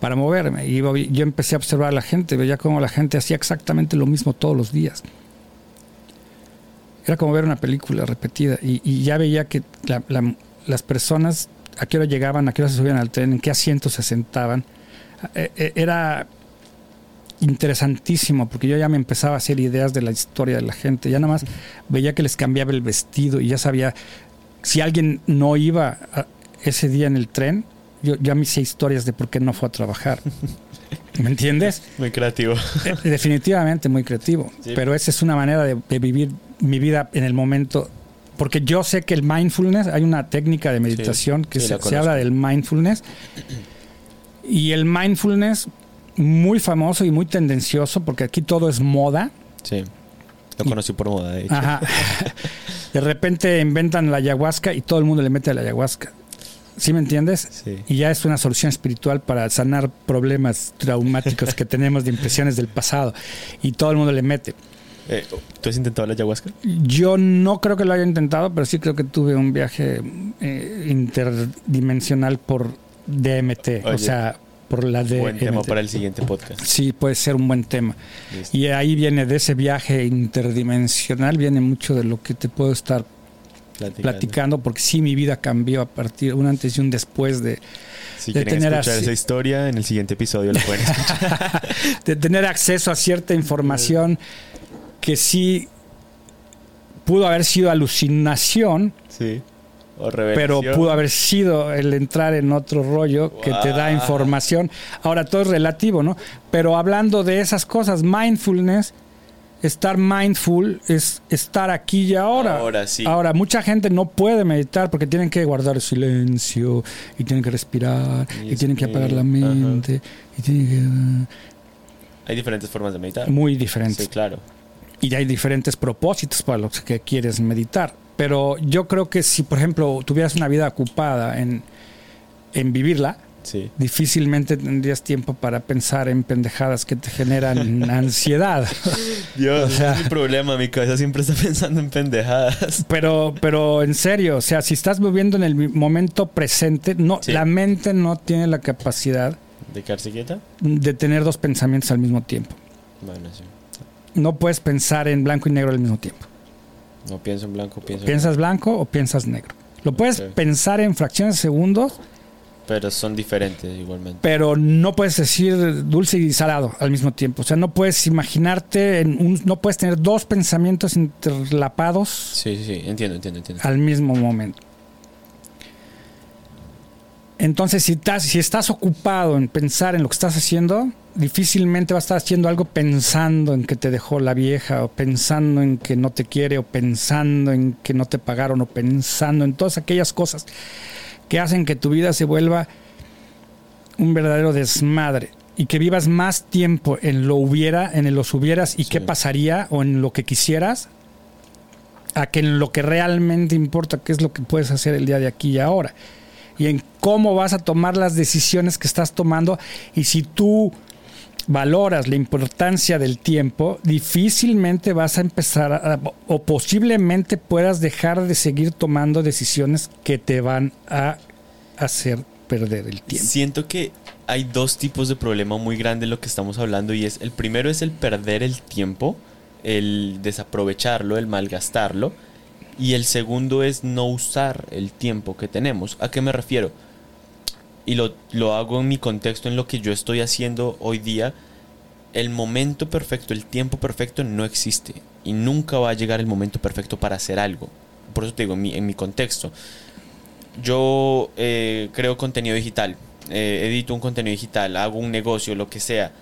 para moverme. Y yo empecé a observar a la gente, veía cómo la gente hacía exactamente lo mismo todos los días. Era como ver una película repetida y, ya veía que la- la- las personas a qué hora llegaban, a qué hora se subían al tren, en qué asientos se sentaban. Eh, eh, Era interesantísimo porque yo ya me empezaba a hacer ideas de la historia de la gente. Ya nada más veía que les cambiaba el vestido y ya sabía si alguien no iba a- ese día en el tren, yo ya me hice historias de por qué no fue a trabajar. ¿Me entiendes? Muy creativo. Eh, Definitivamente muy creativo. Sí. Pero esa es una manera de, de vivir mi vida en el momento. Porque yo sé que el mindfulness, hay una técnica de meditación que sí, se, se habla del mindfulness. Y el mindfulness, muy famoso y muy tendencioso, porque aquí todo es moda. Sí. Lo conocí por moda, de hecho. Ajá. De repente inventan la ayahuasca y todo el mundo le mete a la ayahuasca. ¿Sí me entiendes? Sí. Y ya es una solución espiritual para sanar problemas traumáticos que tenemos de impresiones del pasado. Y todo el mundo le mete. Eh, ¿Tú has intentado la ayahuasca? Yo no creo que lo haya intentado, pero sí creo que tuve un viaje eh, interdimensional por DMT. o sea, por la DMT. Buen tema para el siguiente podcast. Sí, puede ser un buen tema. Listo. Y ahí viene de ese viaje interdimensional, viene mucho de lo que te puedo estar Platicando. platicando, porque sí mi vida cambió a partir, un antes y un después de, Si de quieren tener escuchar esa historia, en el siguiente episodio la pueden escuchar. de tener acceso a cierta información que sí pudo haber sido alucinación, sí. O pero pudo haber sido el entrar en otro rollo que te da información. Ahora todo es relativo, ¿no? Pero hablando de esas cosas, mindfulness, estar mindful es estar aquí y ahora. Ahora sí. Ahora, mucha gente no puede meditar porque tienen que guardar silencio y tienen que respirar y, Y tienen que apagar la mente y tienen Hay diferentes formas de meditar. que... Muy diferentes. Sí, claro. y hay diferentes propósitos para los que quieres meditar. Pero yo creo que si, por ejemplo, tuvieras una vida ocupada en, en vivirla, Sí. difícilmente tendrías tiempo para pensar en pendejadas que te generan ansiedad. Dios, O sea- es mi problema. Mi cabeza siempre está pensando en pendejadas. Pero, pero en serio, o sea, si estás viviendo en el momento presente, no, Sí. la mente no tiene la capacidad ¿De quedarse quieta? de tener dos pensamientos al mismo tiempo. Bueno, sí. No puedes pensar en blanco y negro al mismo tiempo. No pienso en blanco, pienso en ¿Piensas blanco o piensas negro? Lo puedes pensar en fracciones de segundos, Pero son diferentes igualmente. pero no puedes decir dulce y salado al mismo tiempo. O sea, no puedes imaginarte, en un, no puedes tener dos pensamientos interlapados Sí, sí, sí. Entiendo, entiendo, entiendo. al mismo momento. Entonces, si estás, si estás ocupado en pensar en lo que estás haciendo, difícilmente vas a estar haciendo algo pensando en que te dejó la vieja, o pensando en que no te quiere, o pensando en que no te pagaron, o pensando en todas aquellas cosas que hacen que tu vida se vuelva un verdadero desmadre y que vivas más tiempo en lo hubiera, en el los hubieras y Sí. qué pasaría o en lo que quisieras, a que en lo que realmente importa, que es lo que puedes hacer el día de aquí y ahora. Y en cómo vas a tomar las decisiones que estás tomando. Y si tú valoras la importancia del tiempo, difícilmente vas a empezar a- o posiblemente puedas dejar de seguir tomando decisiones que te van a hacer perder el tiempo. Siento que hay dos tipos de problema muy grande en lo que estamos hablando y es el primero es el perder el tiempo, el desaprovecharlo, el malgastarlo y el segundo es no usar el tiempo que tenemos. ¿A qué me refiero? Y lo, lo hago en mi contexto, en lo que yo estoy haciendo hoy día. El momento perfecto, el tiempo perfecto no existe y nunca va a llegar el momento perfecto para hacer algo. Por eso te digo, en mi, en mi contexto yo eh, creo contenido digital, eh, edito un contenido digital, hago un negocio, lo que sea.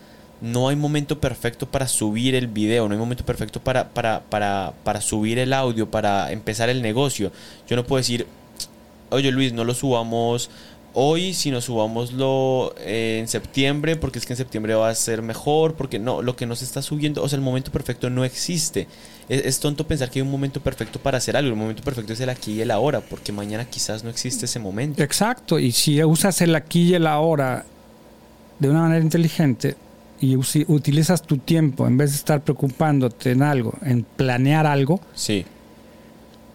No hay momento perfecto para subir el video, no hay momento perfecto para, para, para, para subir el audio, para empezar el negocio. Yo no puedo decir, oye Luis, no lo subamos hoy, sino subámoslo eh, en septiembre, porque es que en septiembre va a ser mejor, porque no, lo que no se está subiendo, o sea, el momento perfecto no existe. Es, es tonto pensar que hay un momento perfecto para hacer algo, el momento perfecto es el aquí y el ahora, porque mañana quizás no existe ese momento. Exacto, y si usas el aquí y el ahora de una manera inteligente y utilizas tu tiempo en vez de estar preocupándote en algo, en planear algo, Sí,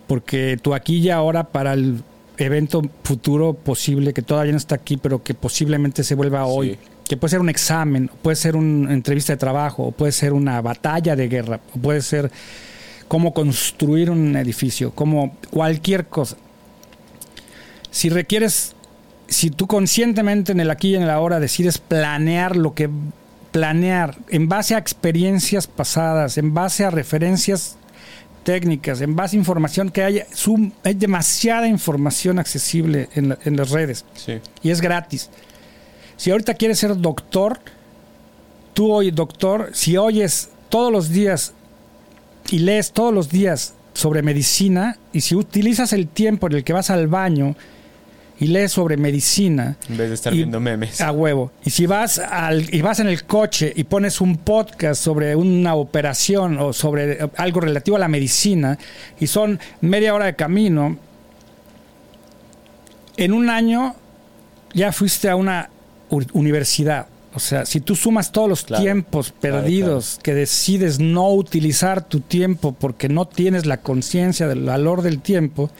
porque tú aquí y ahora para el evento futuro posible que todavía no está aquí, pero que posiblemente se vuelva hoy, Sí. que puede ser un examen, puede ser una entrevista de trabajo, puede ser una batalla de guerra, puede ser cómo construir un edificio, como cualquier cosa. Si requieres, si tú conscientemente en el aquí y en el ahora decides planear lo que planear en base a experiencias pasadas, en base a referencias técnicas, en base a información que haya, hay demasiada información accesible en, la- en las redes sí. y es gratis. Si ahorita quieres ser doctor, tú hoy doctor, si oyes todos los días y lees todos los días sobre medicina y si utilizas el tiempo en el que vas al baño y lees sobre medicina, En vez de estar Y- viendo memes. a huevo. Y si vas al, y vas en el coche y pones un podcast sobre una operación o sobre algo relativo a la medicina y son media hora de camino, en un año ya fuiste a una universidad. O sea, si tú sumas todos los Claro, tiempos claro, perdidos que decides no utilizar tu tiempo porque no tienes la conciencia del valor del tiempo,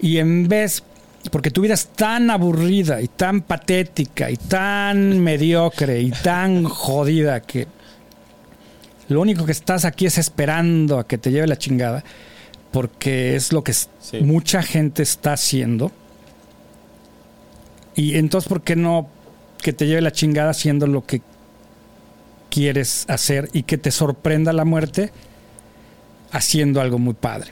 y en vez, porque tu vida es tan aburrida y tan patética y tan mediocre y tan jodida que lo único que estás aquí es esperando a que te lleve la chingada, porque es lo que Sí. mucha gente está haciendo. Y entonces, ¿por qué no que te lleve la chingada haciendo lo que quieres hacer y que te sorprenda la muerte haciendo algo muy padre?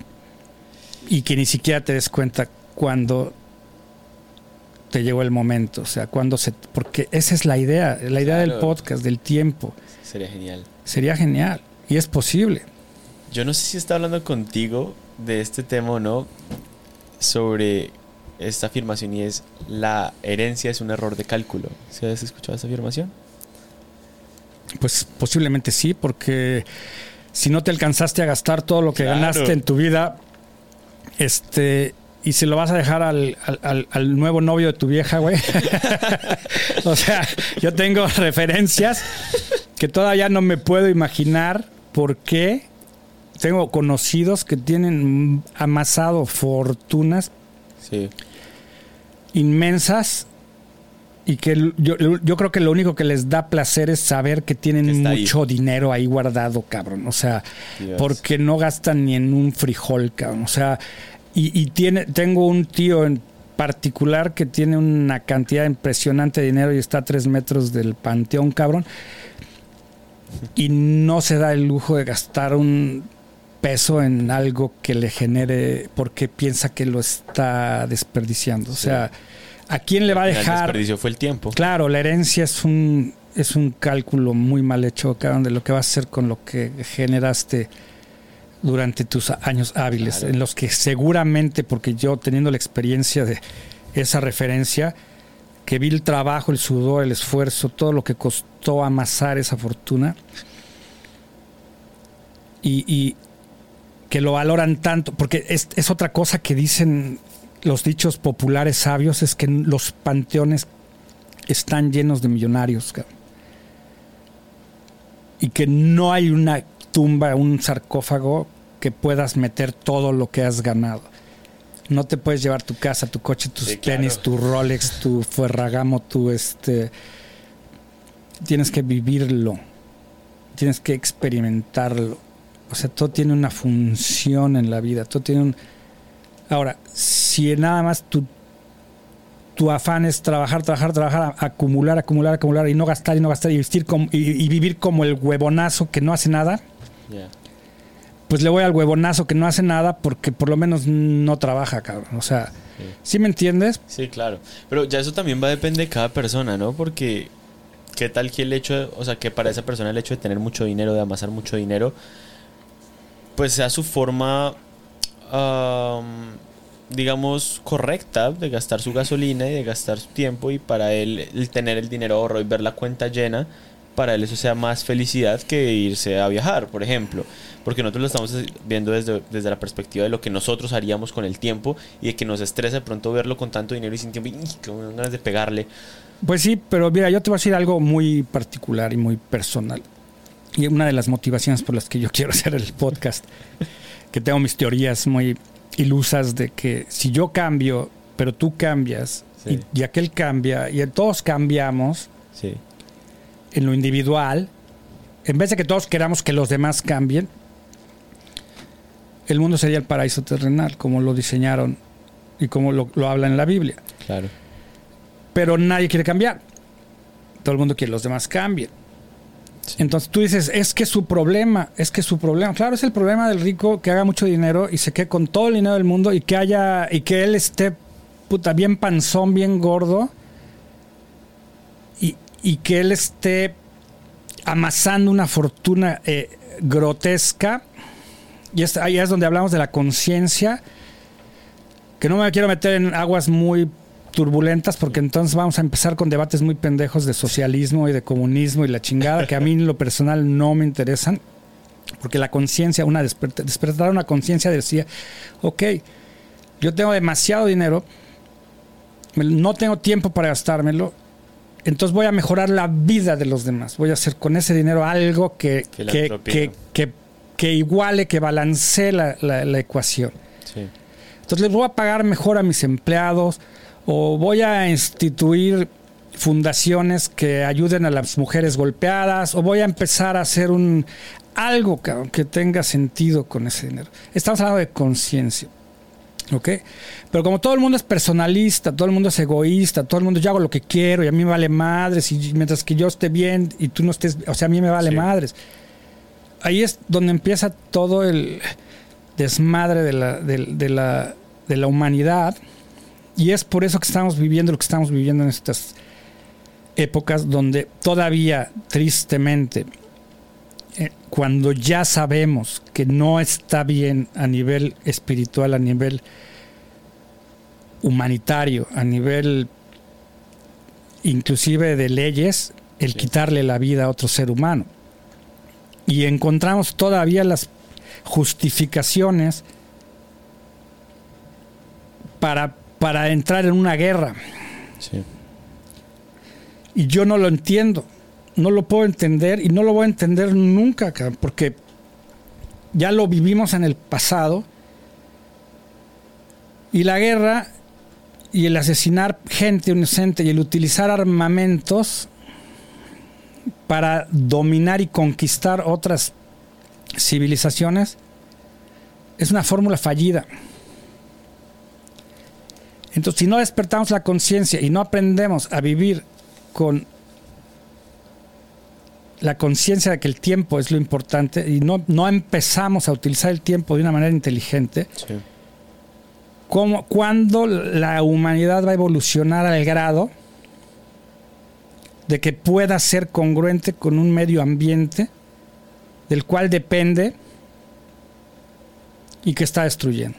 Y que ni siquiera te des cuenta cuando te llegó el momento, o sea, cuando se... Porque esa es la idea, la idea del podcast, del tiempo. Sería genial. Sería genial. Y es posible. Yo no sé si está hablando contigo de este tema o no, sobre esta afirmación y es la herencia es un error de cálculo. ¿Se has escuchado esta afirmación? Pues posiblemente sí, porque si no te alcanzaste a gastar todo lo que Claro. ganaste en tu vida, este, y se lo vas a dejar al, al- al- al nuevo novio de tu vieja, güey. o sea, yo tengo referencias que todavía no me puedo imaginar por qué. Tengo conocidos que tienen amasado fortunas Sí. inmensas y que yo, yo creo que lo único que les da placer es saber que tienen Que está ahí. mucho dinero ahí guardado, cabrón. O sea, Dios. porque no gastan ni en un frijol, cabrón. O sea, y, y tiene, tengo un tío en particular que tiene una cantidad impresionante de dinero y está a tres metros del panteón, cabrón. Y no se da el lujo de gastar un peso en algo que le genere porque piensa que lo está desperdiciando. O Sí. ¿A quién le va a El dejar? desperdicio fue el tiempo. Claro, la herencia es un, es un cálculo muy mal hecho, cabrón, de lo que vas a hacer con lo que generaste durante tus años hábiles, Claro. en los que seguramente, porque yo teniendo la experiencia de esa referencia, que vi el trabajo, el sudor, el esfuerzo, todo lo que costó amasar esa fortuna, y, y que lo valoran tanto, porque es, es otra cosa que dicen los dichos populares sabios, es que los panteones están llenos de millonarios. cabrón. Y que no hay una tumba, un sarcófago que puedas meter todo lo que has ganado. No te puedes llevar tu casa, tu coche, tus Sí, claro. tenis, tu Rolex, tu Ferragamo, tu este. Tienes que vivirlo. Tienes que experimentarlo. O sea, todo tiene una función en la vida. Todo tiene un. Ahora, si nada más tu, tu afán es trabajar, trabajar, trabajar, acumular, acumular, acumular y no gastar y no gastar y, vestir como, y, y vivir como el huevonazo que no hace nada, pues le voy al huevonazo que no hace nada porque por lo menos no trabaja, cabrón. O sea, Sí. ¿sí me entiendes? Sí, claro. Pero ya eso también va a depender de cada persona, ¿no? Porque qué tal que el hecho, de- o sea, que para esa persona el hecho de tener mucho dinero, de amasar mucho dinero, pues sea su forma, am, digamos, correcta de gastar su gasolina y de gastar su tiempo y para él el tener el dinero ahorro y ver la cuenta llena para él eso sea más felicidad que irse a viajar, por ejemplo. Porque nosotros lo estamos viendo desde, desde la perspectiva de lo que nosotros haríamos con el tiempo y de que nos estresa pronto verlo con tanto dinero y sin tiempo y dan ganas de pegarle. Pues sí, pero mira, yo te voy a decir algo muy particular y muy personal. Y una de las motivaciones por las que yo quiero hacer el podcast, que tengo mis teorías muy ilusas de que si yo cambio, pero tú cambias, Sí. y, y aquel cambia, y todos cambiamos Sí, en lo individual, en vez de que todos queramos que los demás cambien, el mundo sería el paraíso terrenal, como lo diseñaron y como lo, lo habla en la Biblia. claro. Pero nadie quiere cambiar. Todo el mundo quiere que los demás cambien. Entonces tú dices, es que su problema, es que su problema, claro, es el problema del rico que haga mucho dinero y se quede con todo el dinero del mundo y que haya, y que él esté puta bien panzón, bien gordo y, y que él esté amasando una fortuna eh, grotesca. Y es, ahí es donde hablamos de la conciencia, que no me quiero meter en aguas muy turbulentas porque entonces vamos a empezar con debates muy pendejos de socialismo y de comunismo y la chingada que a mí en lo personal no me interesan porque la conciencia, una desperta- despertar una conciencia decía, ok, yo tengo demasiado dinero, no tengo tiempo para gastármelo, entonces voy a mejorar la vida de los demás, voy a hacer con ese dinero algo que, que, que, que, que iguale, que balancee la, la- la ecuación. Sí. Entonces les voy a pagar mejor a mis empleados o voy a instituir fundaciones que ayuden a las mujeres golpeadas o voy a empezar a hacer un algo cabrón, que tenga sentido con ese dinero. Estamos hablando de conciencia. ¿Ok? Pero como todo el mundo es personalista, todo el mundo es egoísta, todo el mundo yo hago lo que quiero y a mí me vale madres y mientras que yo esté bien y tú no estés, o sea, a mí me vale Sí. madres. Ahí es donde empieza todo el desmadre de la, de, de la, de la humanidad y es por eso que estamos viviendo lo que estamos viviendo en estas épocas donde todavía, tristemente, eh, cuando ya sabemos que no está bien a nivel espiritual, a nivel humanitario, a nivel inclusive de leyes, el Sí. quitarle la vida a otro ser humano. Y encontramos todavía las justificaciones para, para entrar en una guerra. Sí. Y yo no lo entiendo. No lo puedo entender y no lo voy a entender nunca, porque ya lo vivimos en el pasado. Y la guerra y el asesinar gente inocente y el utilizar armamentos para dominar y conquistar otras civilizaciones es una fórmula fallida. Entonces, si no despertamos la conciencia y no aprendemos a vivir con la conciencia de que el tiempo es lo importante y no, no empezamos a utilizar el tiempo de una manera inteligente, Sí. ¿cómo, ¿cuándo la humanidad va a evolucionar al grado de que pueda ser congruente con un medio ambiente del cual depende y que está destruyendo?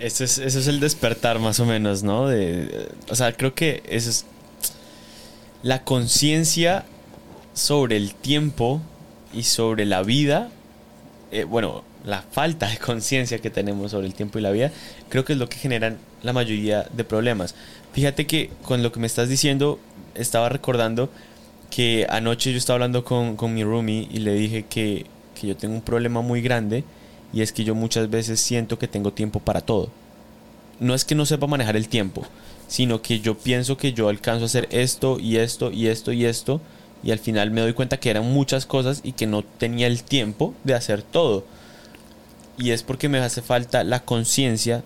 Ese es, ese es el despertar más o menos, ¿no? De, o sea, creo que eso es la conciencia sobre el tiempo y sobre la vida. eh, bueno, la falta de conciencia que tenemos sobre el tiempo y la vida, creo que es lo que generan la mayoría de problemas. Fíjate que con lo que me estás diciendo, estaba recordando que anoche yo estaba hablando con, con mi roomie y le dije que, que yo tengo un problema muy grande y es que yo muchas veces siento que tengo tiempo para todo. No es que no sepa manejar el tiempo, sino que yo pienso que yo alcanzo a hacer esto y esto y esto y esto y al final me doy cuenta que eran muchas cosas y que no tenía el tiempo de hacer todo. Y es porque me hace falta la conciencia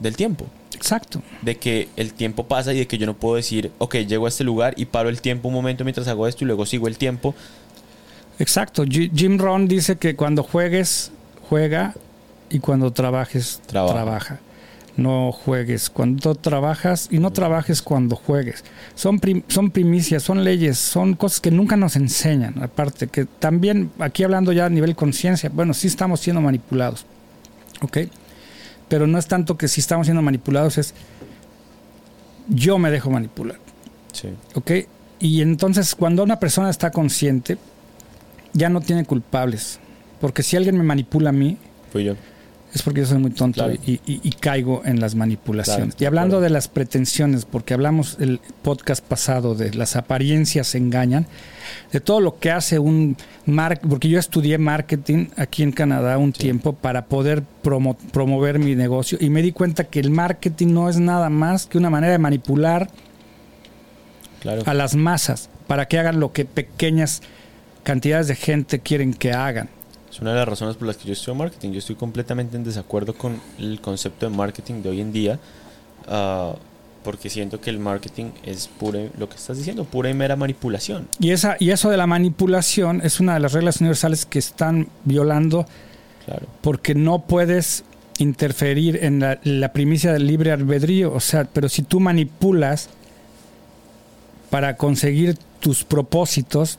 del tiempo. Exacto. De que el tiempo pasa y de que yo no puedo decir, ok, llego a este lugar y paro el tiempo un momento mientras hago esto y luego sigo el tiempo. Exacto. Ji- Jim Rohn dice que cuando juegues, juega y cuando trabajes, Trabaja. trabaja. No juegues cuando trabajas y no trabajes cuando juegues. Son, prim- son primicias, son leyes, son cosas que nunca nos enseñan. Aparte, que también aquí hablando ya a nivel conciencia, bueno, sí estamos siendo manipulados. ¿Ok? Pero no es tanto que si estamos siendo manipulados, es yo me dejo manipular. Sí. ¿ok? Y entonces cuando una persona está consciente, ya no tiene culpables. Porque si alguien me manipula a mí, Fui yo. es porque yo soy muy tonto Claro. y, y- y caigo en las manipulaciones. Claro, y hablando de las pretensiones, porque hablamos el podcast pasado de las apariencias engañan, de todo lo que hace un mar porque yo estudié marketing aquí en Canadá un tiempo para poder promo- promover mi negocio y me di cuenta que el marketing no es nada más que una manera de manipular a las masas para que hagan lo que pequeñas cantidades de gente quieren que hagan. Es una de las razones por las que yo estudio marketing. Yo estoy completamente en desacuerdo con el concepto de marketing de hoy en día. ah, porque siento que el marketing es pura, lo que estás diciendo, pura y mera manipulación. Y, esa, y eso de la manipulación es una de las reglas universales que están violando Claro. porque no puedes interferir en la, la primicia del libre albedrío. O sea, pero si tú manipulas para conseguir tus propósitos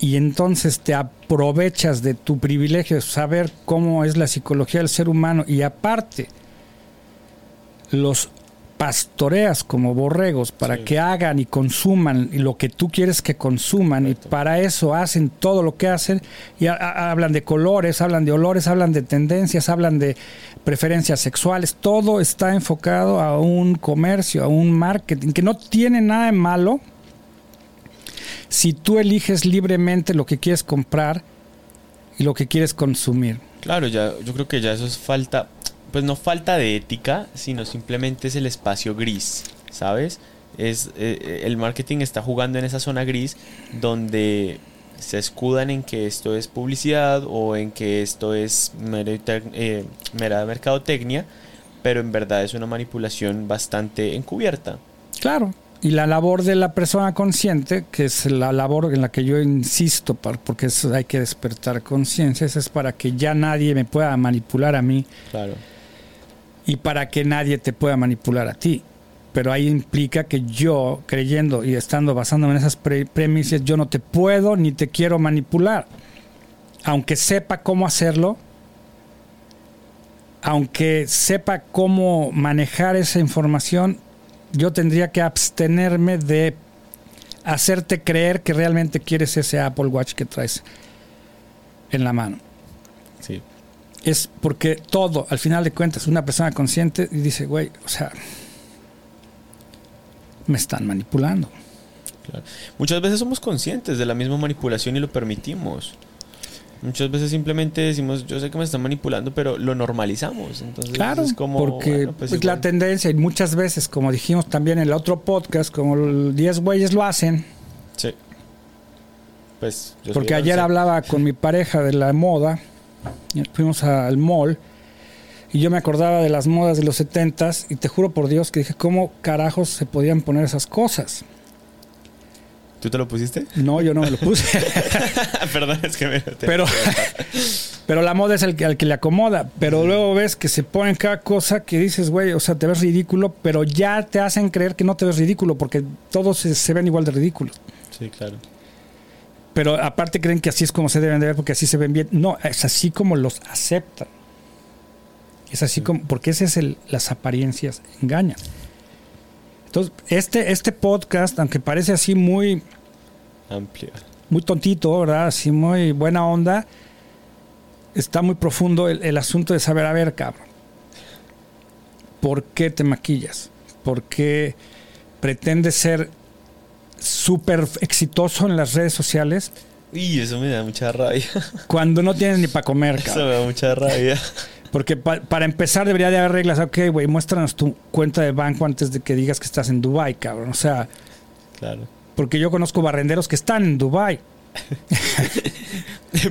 y entonces te aprovechas de tu privilegio de saber cómo es la psicología del ser humano y aparte los pastoreas como borregos para Sí. que hagan y consuman lo que tú quieres que consuman y para eso hacen todo lo que hacen y ha- ha- hablan de colores, hablan de olores, hablan de tendencias, hablan de preferencias sexuales, todo está enfocado a un comercio, a un marketing que no tiene nada de malo si tú eliges libremente lo que quieres comprar y lo que quieres consumir. Claro, ya, yo creo que ya eso es falta, pues no falta de ética, sino simplemente es el espacio gris, ¿sabes? Es, eh, el marketing está jugando en esa zona gris donde se escudan en que esto es publicidad o en que esto es mera, eh, mera mercadotecnia, pero en verdad es una manipulación bastante encubierta. Claro. Y la labor de la persona consciente, que es la labor en la que yo insisto, porque es- hay que despertar conciencia, esa es para que ya nadie me pueda manipular a mí Claro. y para que nadie te pueda manipular a ti. Pero ahí implica que yo, creyendo y estando basándome en esas pre- premisas, yo no te puedo ni te quiero manipular. Aunque sepa cómo hacerlo, aunque sepa cómo manejar esa información, yo tendría que abstenerme de hacerte creer que realmente quieres ese Apple Watch que traes en la mano Sí. es porque todo, al final de cuentas, una persona consciente y dice, güey, o sea, me están manipulando. Claro. Muchas veces somos conscientes de la misma manipulación y lo permitimos. Muchas veces simplemente decimos, yo sé que me están manipulando, pero lo normalizamos. Entonces Claro, es como, porque bueno, pues es la tendencia y muchas veces, como dijimos también en el otro podcast, como el 10 güeyes lo hacen, Sí. Pues yo porque ayer hablaba con mi pareja de la moda, fuimos al mall y yo me acordaba de las modas de los 70s y te juro por Dios que dije, ¿cómo carajos se podían poner esas cosas? ¿Tú te lo pusiste? No, yo no me lo puse. Perdón, es que me... Pero, pero la moda es el que, al que le acomoda. Pero luego ves que se ponen cada cosa que dices, güey, o sea, te ves ridículo, pero ya te hacen creer que no te ves ridículo porque todos se, se ven igual de ridículos. Sí, claro. Pero aparte creen que así es como se deben de ver porque así se ven bien. No, es así como los aceptan. Es así como, porque ese es el, las apariencias engañan. Entonces, este, este podcast, aunque parece así muy, Amplio. muy tontito, ¿verdad? Así muy buena onda. Está muy profundo el, el asunto de saber, a ver, cabrón. ¿Por qué te maquillas? ¿Por qué pretendes ser súper exitoso en las redes sociales Uy, eso me da mucha rabia. cuando no tienes ni para comer, Eso cabrón? me da mucha rabia. Porque pa- para empezar debería de haber reglas. Ok, güey, muéstranos tu cuenta de banco antes de que digas que estás en Dubai, cabrón. O sea, Claro. porque yo conozco barrenderos que están en Dubai.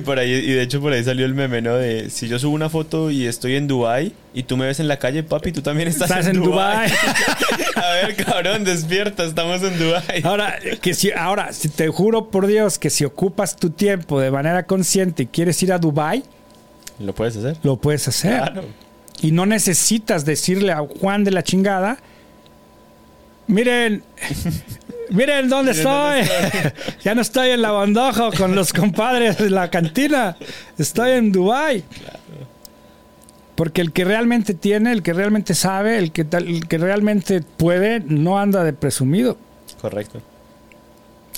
Por ahí, y de hecho por ahí salió el meme, ¿no? De si yo subo una foto y estoy en Dubai y tú me ves en la calle, papi, tú también estás, Estás en, en Dubai. A ver, cabrón, despierta, estamos en Dubai. Ahora, que si, ahora, si te juro por Dios que si ocupas tu tiempo de manera consciente y quieres ir a Dubai, ¿Lo puedes hacer? lo puedes hacer. Claro. Y no necesitas decirle a Juan de la chingada, miren, miren dónde estoy. ya no estoy en la bandoja con los compadres de la cantina, estoy en Dubai. Porque el que realmente tiene, el que realmente sabe, el que, el que realmente puede, no anda de presumido. Correcto.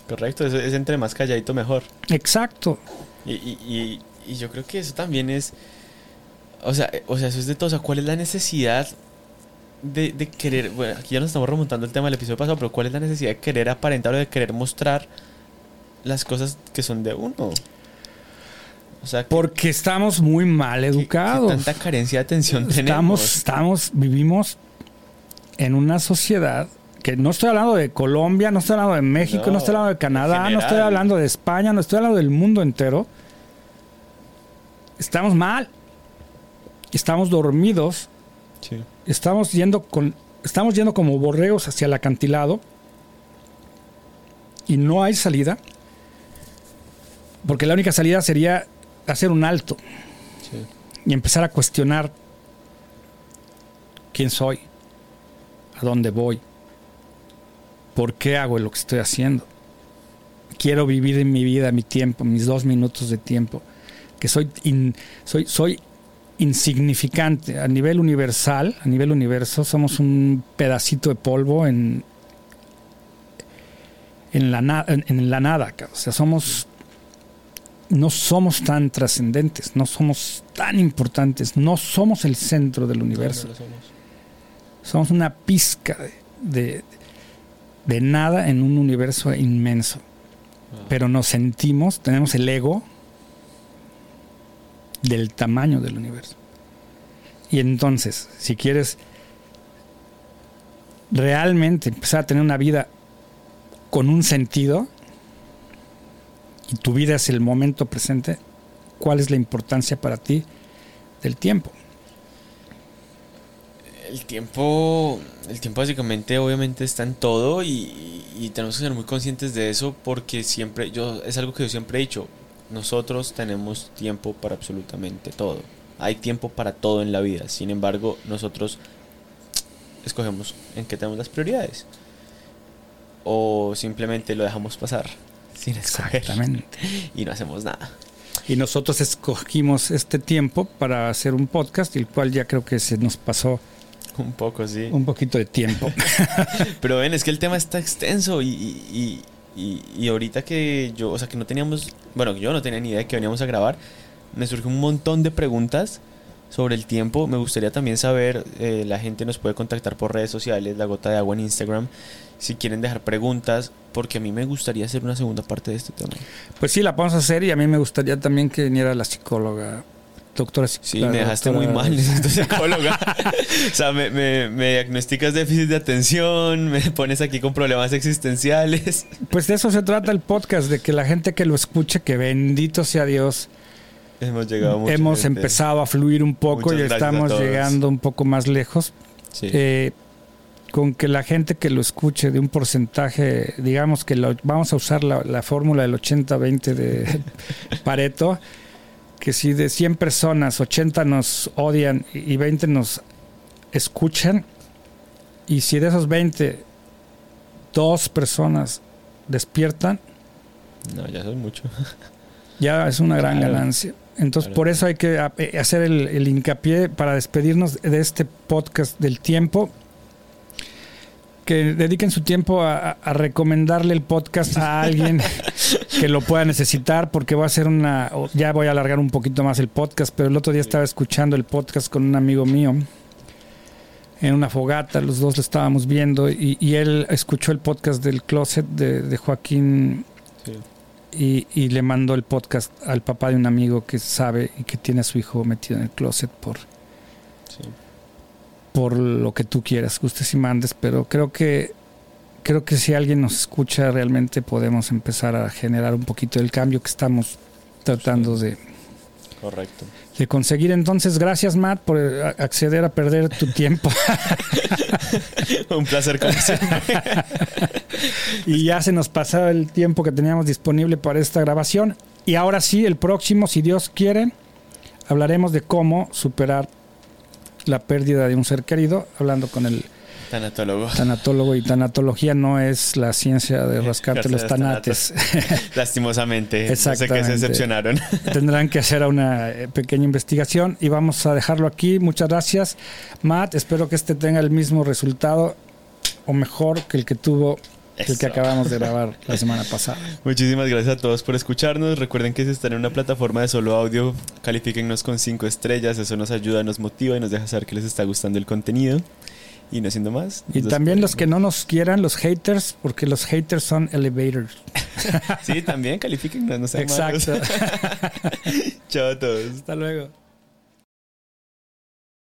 Correcto, es, es entre más calladito mejor. Exacto. Y, y, y, y yo creo que eso también es. O sea, o sea, eso es de todo. O sea, ¿cuál es la necesidad de, de querer. Bueno, aquí ya nos estamos remontando el tema del episodio pasado, pero ¿cuál es la necesidad de querer aparentar o de querer mostrar las cosas que son de uno? O sea, porque estamos muy mal educados. ¿qué, tanta carencia de atención estamos, tenemos? Estamos, vivimos en una sociedad que no estoy hablando de Colombia, no estoy hablando de México, no, no estoy hablando de Canadá, no estoy hablando de España, no estoy hablando del mundo entero. Estamos mal. Estamos dormidos. Sí. Estamos yendo con estamos yendo como borregos hacia el acantilado y no hay salida. Porque la única salida sería hacer un alto Sí. y empezar a cuestionar quién soy, a dónde voy, por qué hago lo que estoy haciendo. Quiero vivir en mi vida, mi tiempo, mis dos minutos de tiempo, que soy, in- soy, soy insignificante a nivel universal, a nivel universo, somos un pedacito de polvo en, en, la, na- en, en la nada, o sea, somos no somos tan trascendentes, no somos tan importantes, no somos el centro del universo. No, no lo somos. Somos una pizca de, de, de nada en un universo inmenso. Ah. Pero nos sentimos, tenemos el ego del tamaño del universo. Y entonces, si quieres realmente empezar a tener una vida con un sentido, y tu vida es el momento presente, ¿cuál es la importancia para ti del tiempo? El tiempo, el tiempo básicamente obviamente está en todo y, tenemos que ser muy conscientes de eso porque siempre, yo es algo que yo siempre he dicho, nosotros tenemos tiempo para absolutamente todo. Hay tiempo para todo en la vida. Sin embargo, nosotros escogemos en qué tenemos las prioridades. O simplemente lo dejamos pasar sin escoger Exactamente. y no hacemos nada. Y nosotros escogimos este tiempo para hacer un podcast, el cual ya creo que se nos pasó Un poco, sí. un poquito de tiempo. Pero ven, es que el tema está extenso y, y, y, y- ahorita que yo, o sea, que no teníamos, bueno, yo no tenía ni idea de que veníamos a grabar, me surgió un montón de preguntas sobre el tiempo. Me gustaría también saber, eh, la gente nos puede contactar por redes sociales, La Gota de Agua en Instagram, si quieren dejar preguntas, porque a mí me gustaría hacer una segunda parte de este tema. Pues sí, la podemos hacer y a mí me gustaría también que viniera la psicóloga, doctora Sí, me dejaste muy mal, necesito psicóloga. o sea, me, me, me diagnosticas déficit de atención, me pones aquí con problemas existenciales. Pues de eso se trata el podcast, de que la gente que lo escuche, que bendito sea Dios, Hemos llegado a mucha hemos gente. empezado a fluir un poco Muchas y estamos llegando un poco más lejos. Sí. Eh, con que la gente que lo escuche de un porcentaje, digamos que lo, vamos a usar la, la fórmula del 80-20 de Pareto, que si de 100 personas, 80 nos odian y 20 nos escuchan, y si de esos 20, dos personas despiertan, No, ya son mucho. ya es una gran Claro. ganancia. Entonces, Claro. por eso hay que eh, hacer el, el hincapié para despedirnos de este podcast del tiempo. Que dediquen su tiempo a recomendarle el podcast a alguien que lo pueda necesitar, porque voy a hacer una. Ya voy a alargar un poquito más el podcast, pero el otro día estaba escuchando el podcast con un amigo mío en una fogata, los dos lo estábamos viendo, y, y él escuchó el podcast del Closet de, de Joaquín Sí. y, y le mandó el podcast al papá de un amigo que sabe y que tiene a su hijo metido en el closet por, Sí. por lo que tú quieras, gustes y mandes, pero creo que creo que si alguien nos escucha realmente podemos empezar a generar un poquito del cambio que estamos tratando de, Correcto. de conseguir. Entonces, gracias Matt por eh, acceder a perder tu tiempo. Un placer como y ya se nos pasaba el tiempo que teníamos disponible para esta grabación. Y ahora sí, el próximo, si Dios quiere, hablaremos de cómo superar la pérdida de un ser querido, hablando con el Tanatólogo. tanatólogo. Y tanatología no es la ciencia de rascarte los tanates. Lastimosamente. No sé qué se Exactamente. decepcionaron. Tendrán que hacer una eh, pequeña investigación y vamos a dejarlo aquí. Muchas gracias, Matt. Espero que este tenga el mismo resultado o mejor que el que tuvo el que acabamos de grabar la semana pasada. Muchísimas gracias a todos por escucharnos. Recuerden que si están en una plataforma de solo audio, califíquennos con cinco estrellas. Eso nos ayuda, nos motiva y nos deja saber que les está gustando el contenido. Y no siendo más. Y también los que no nos quieran, los haters, porque los haters son elevators. sí, también califíquennos, no sean Exacto. Chao a todos. Hasta luego.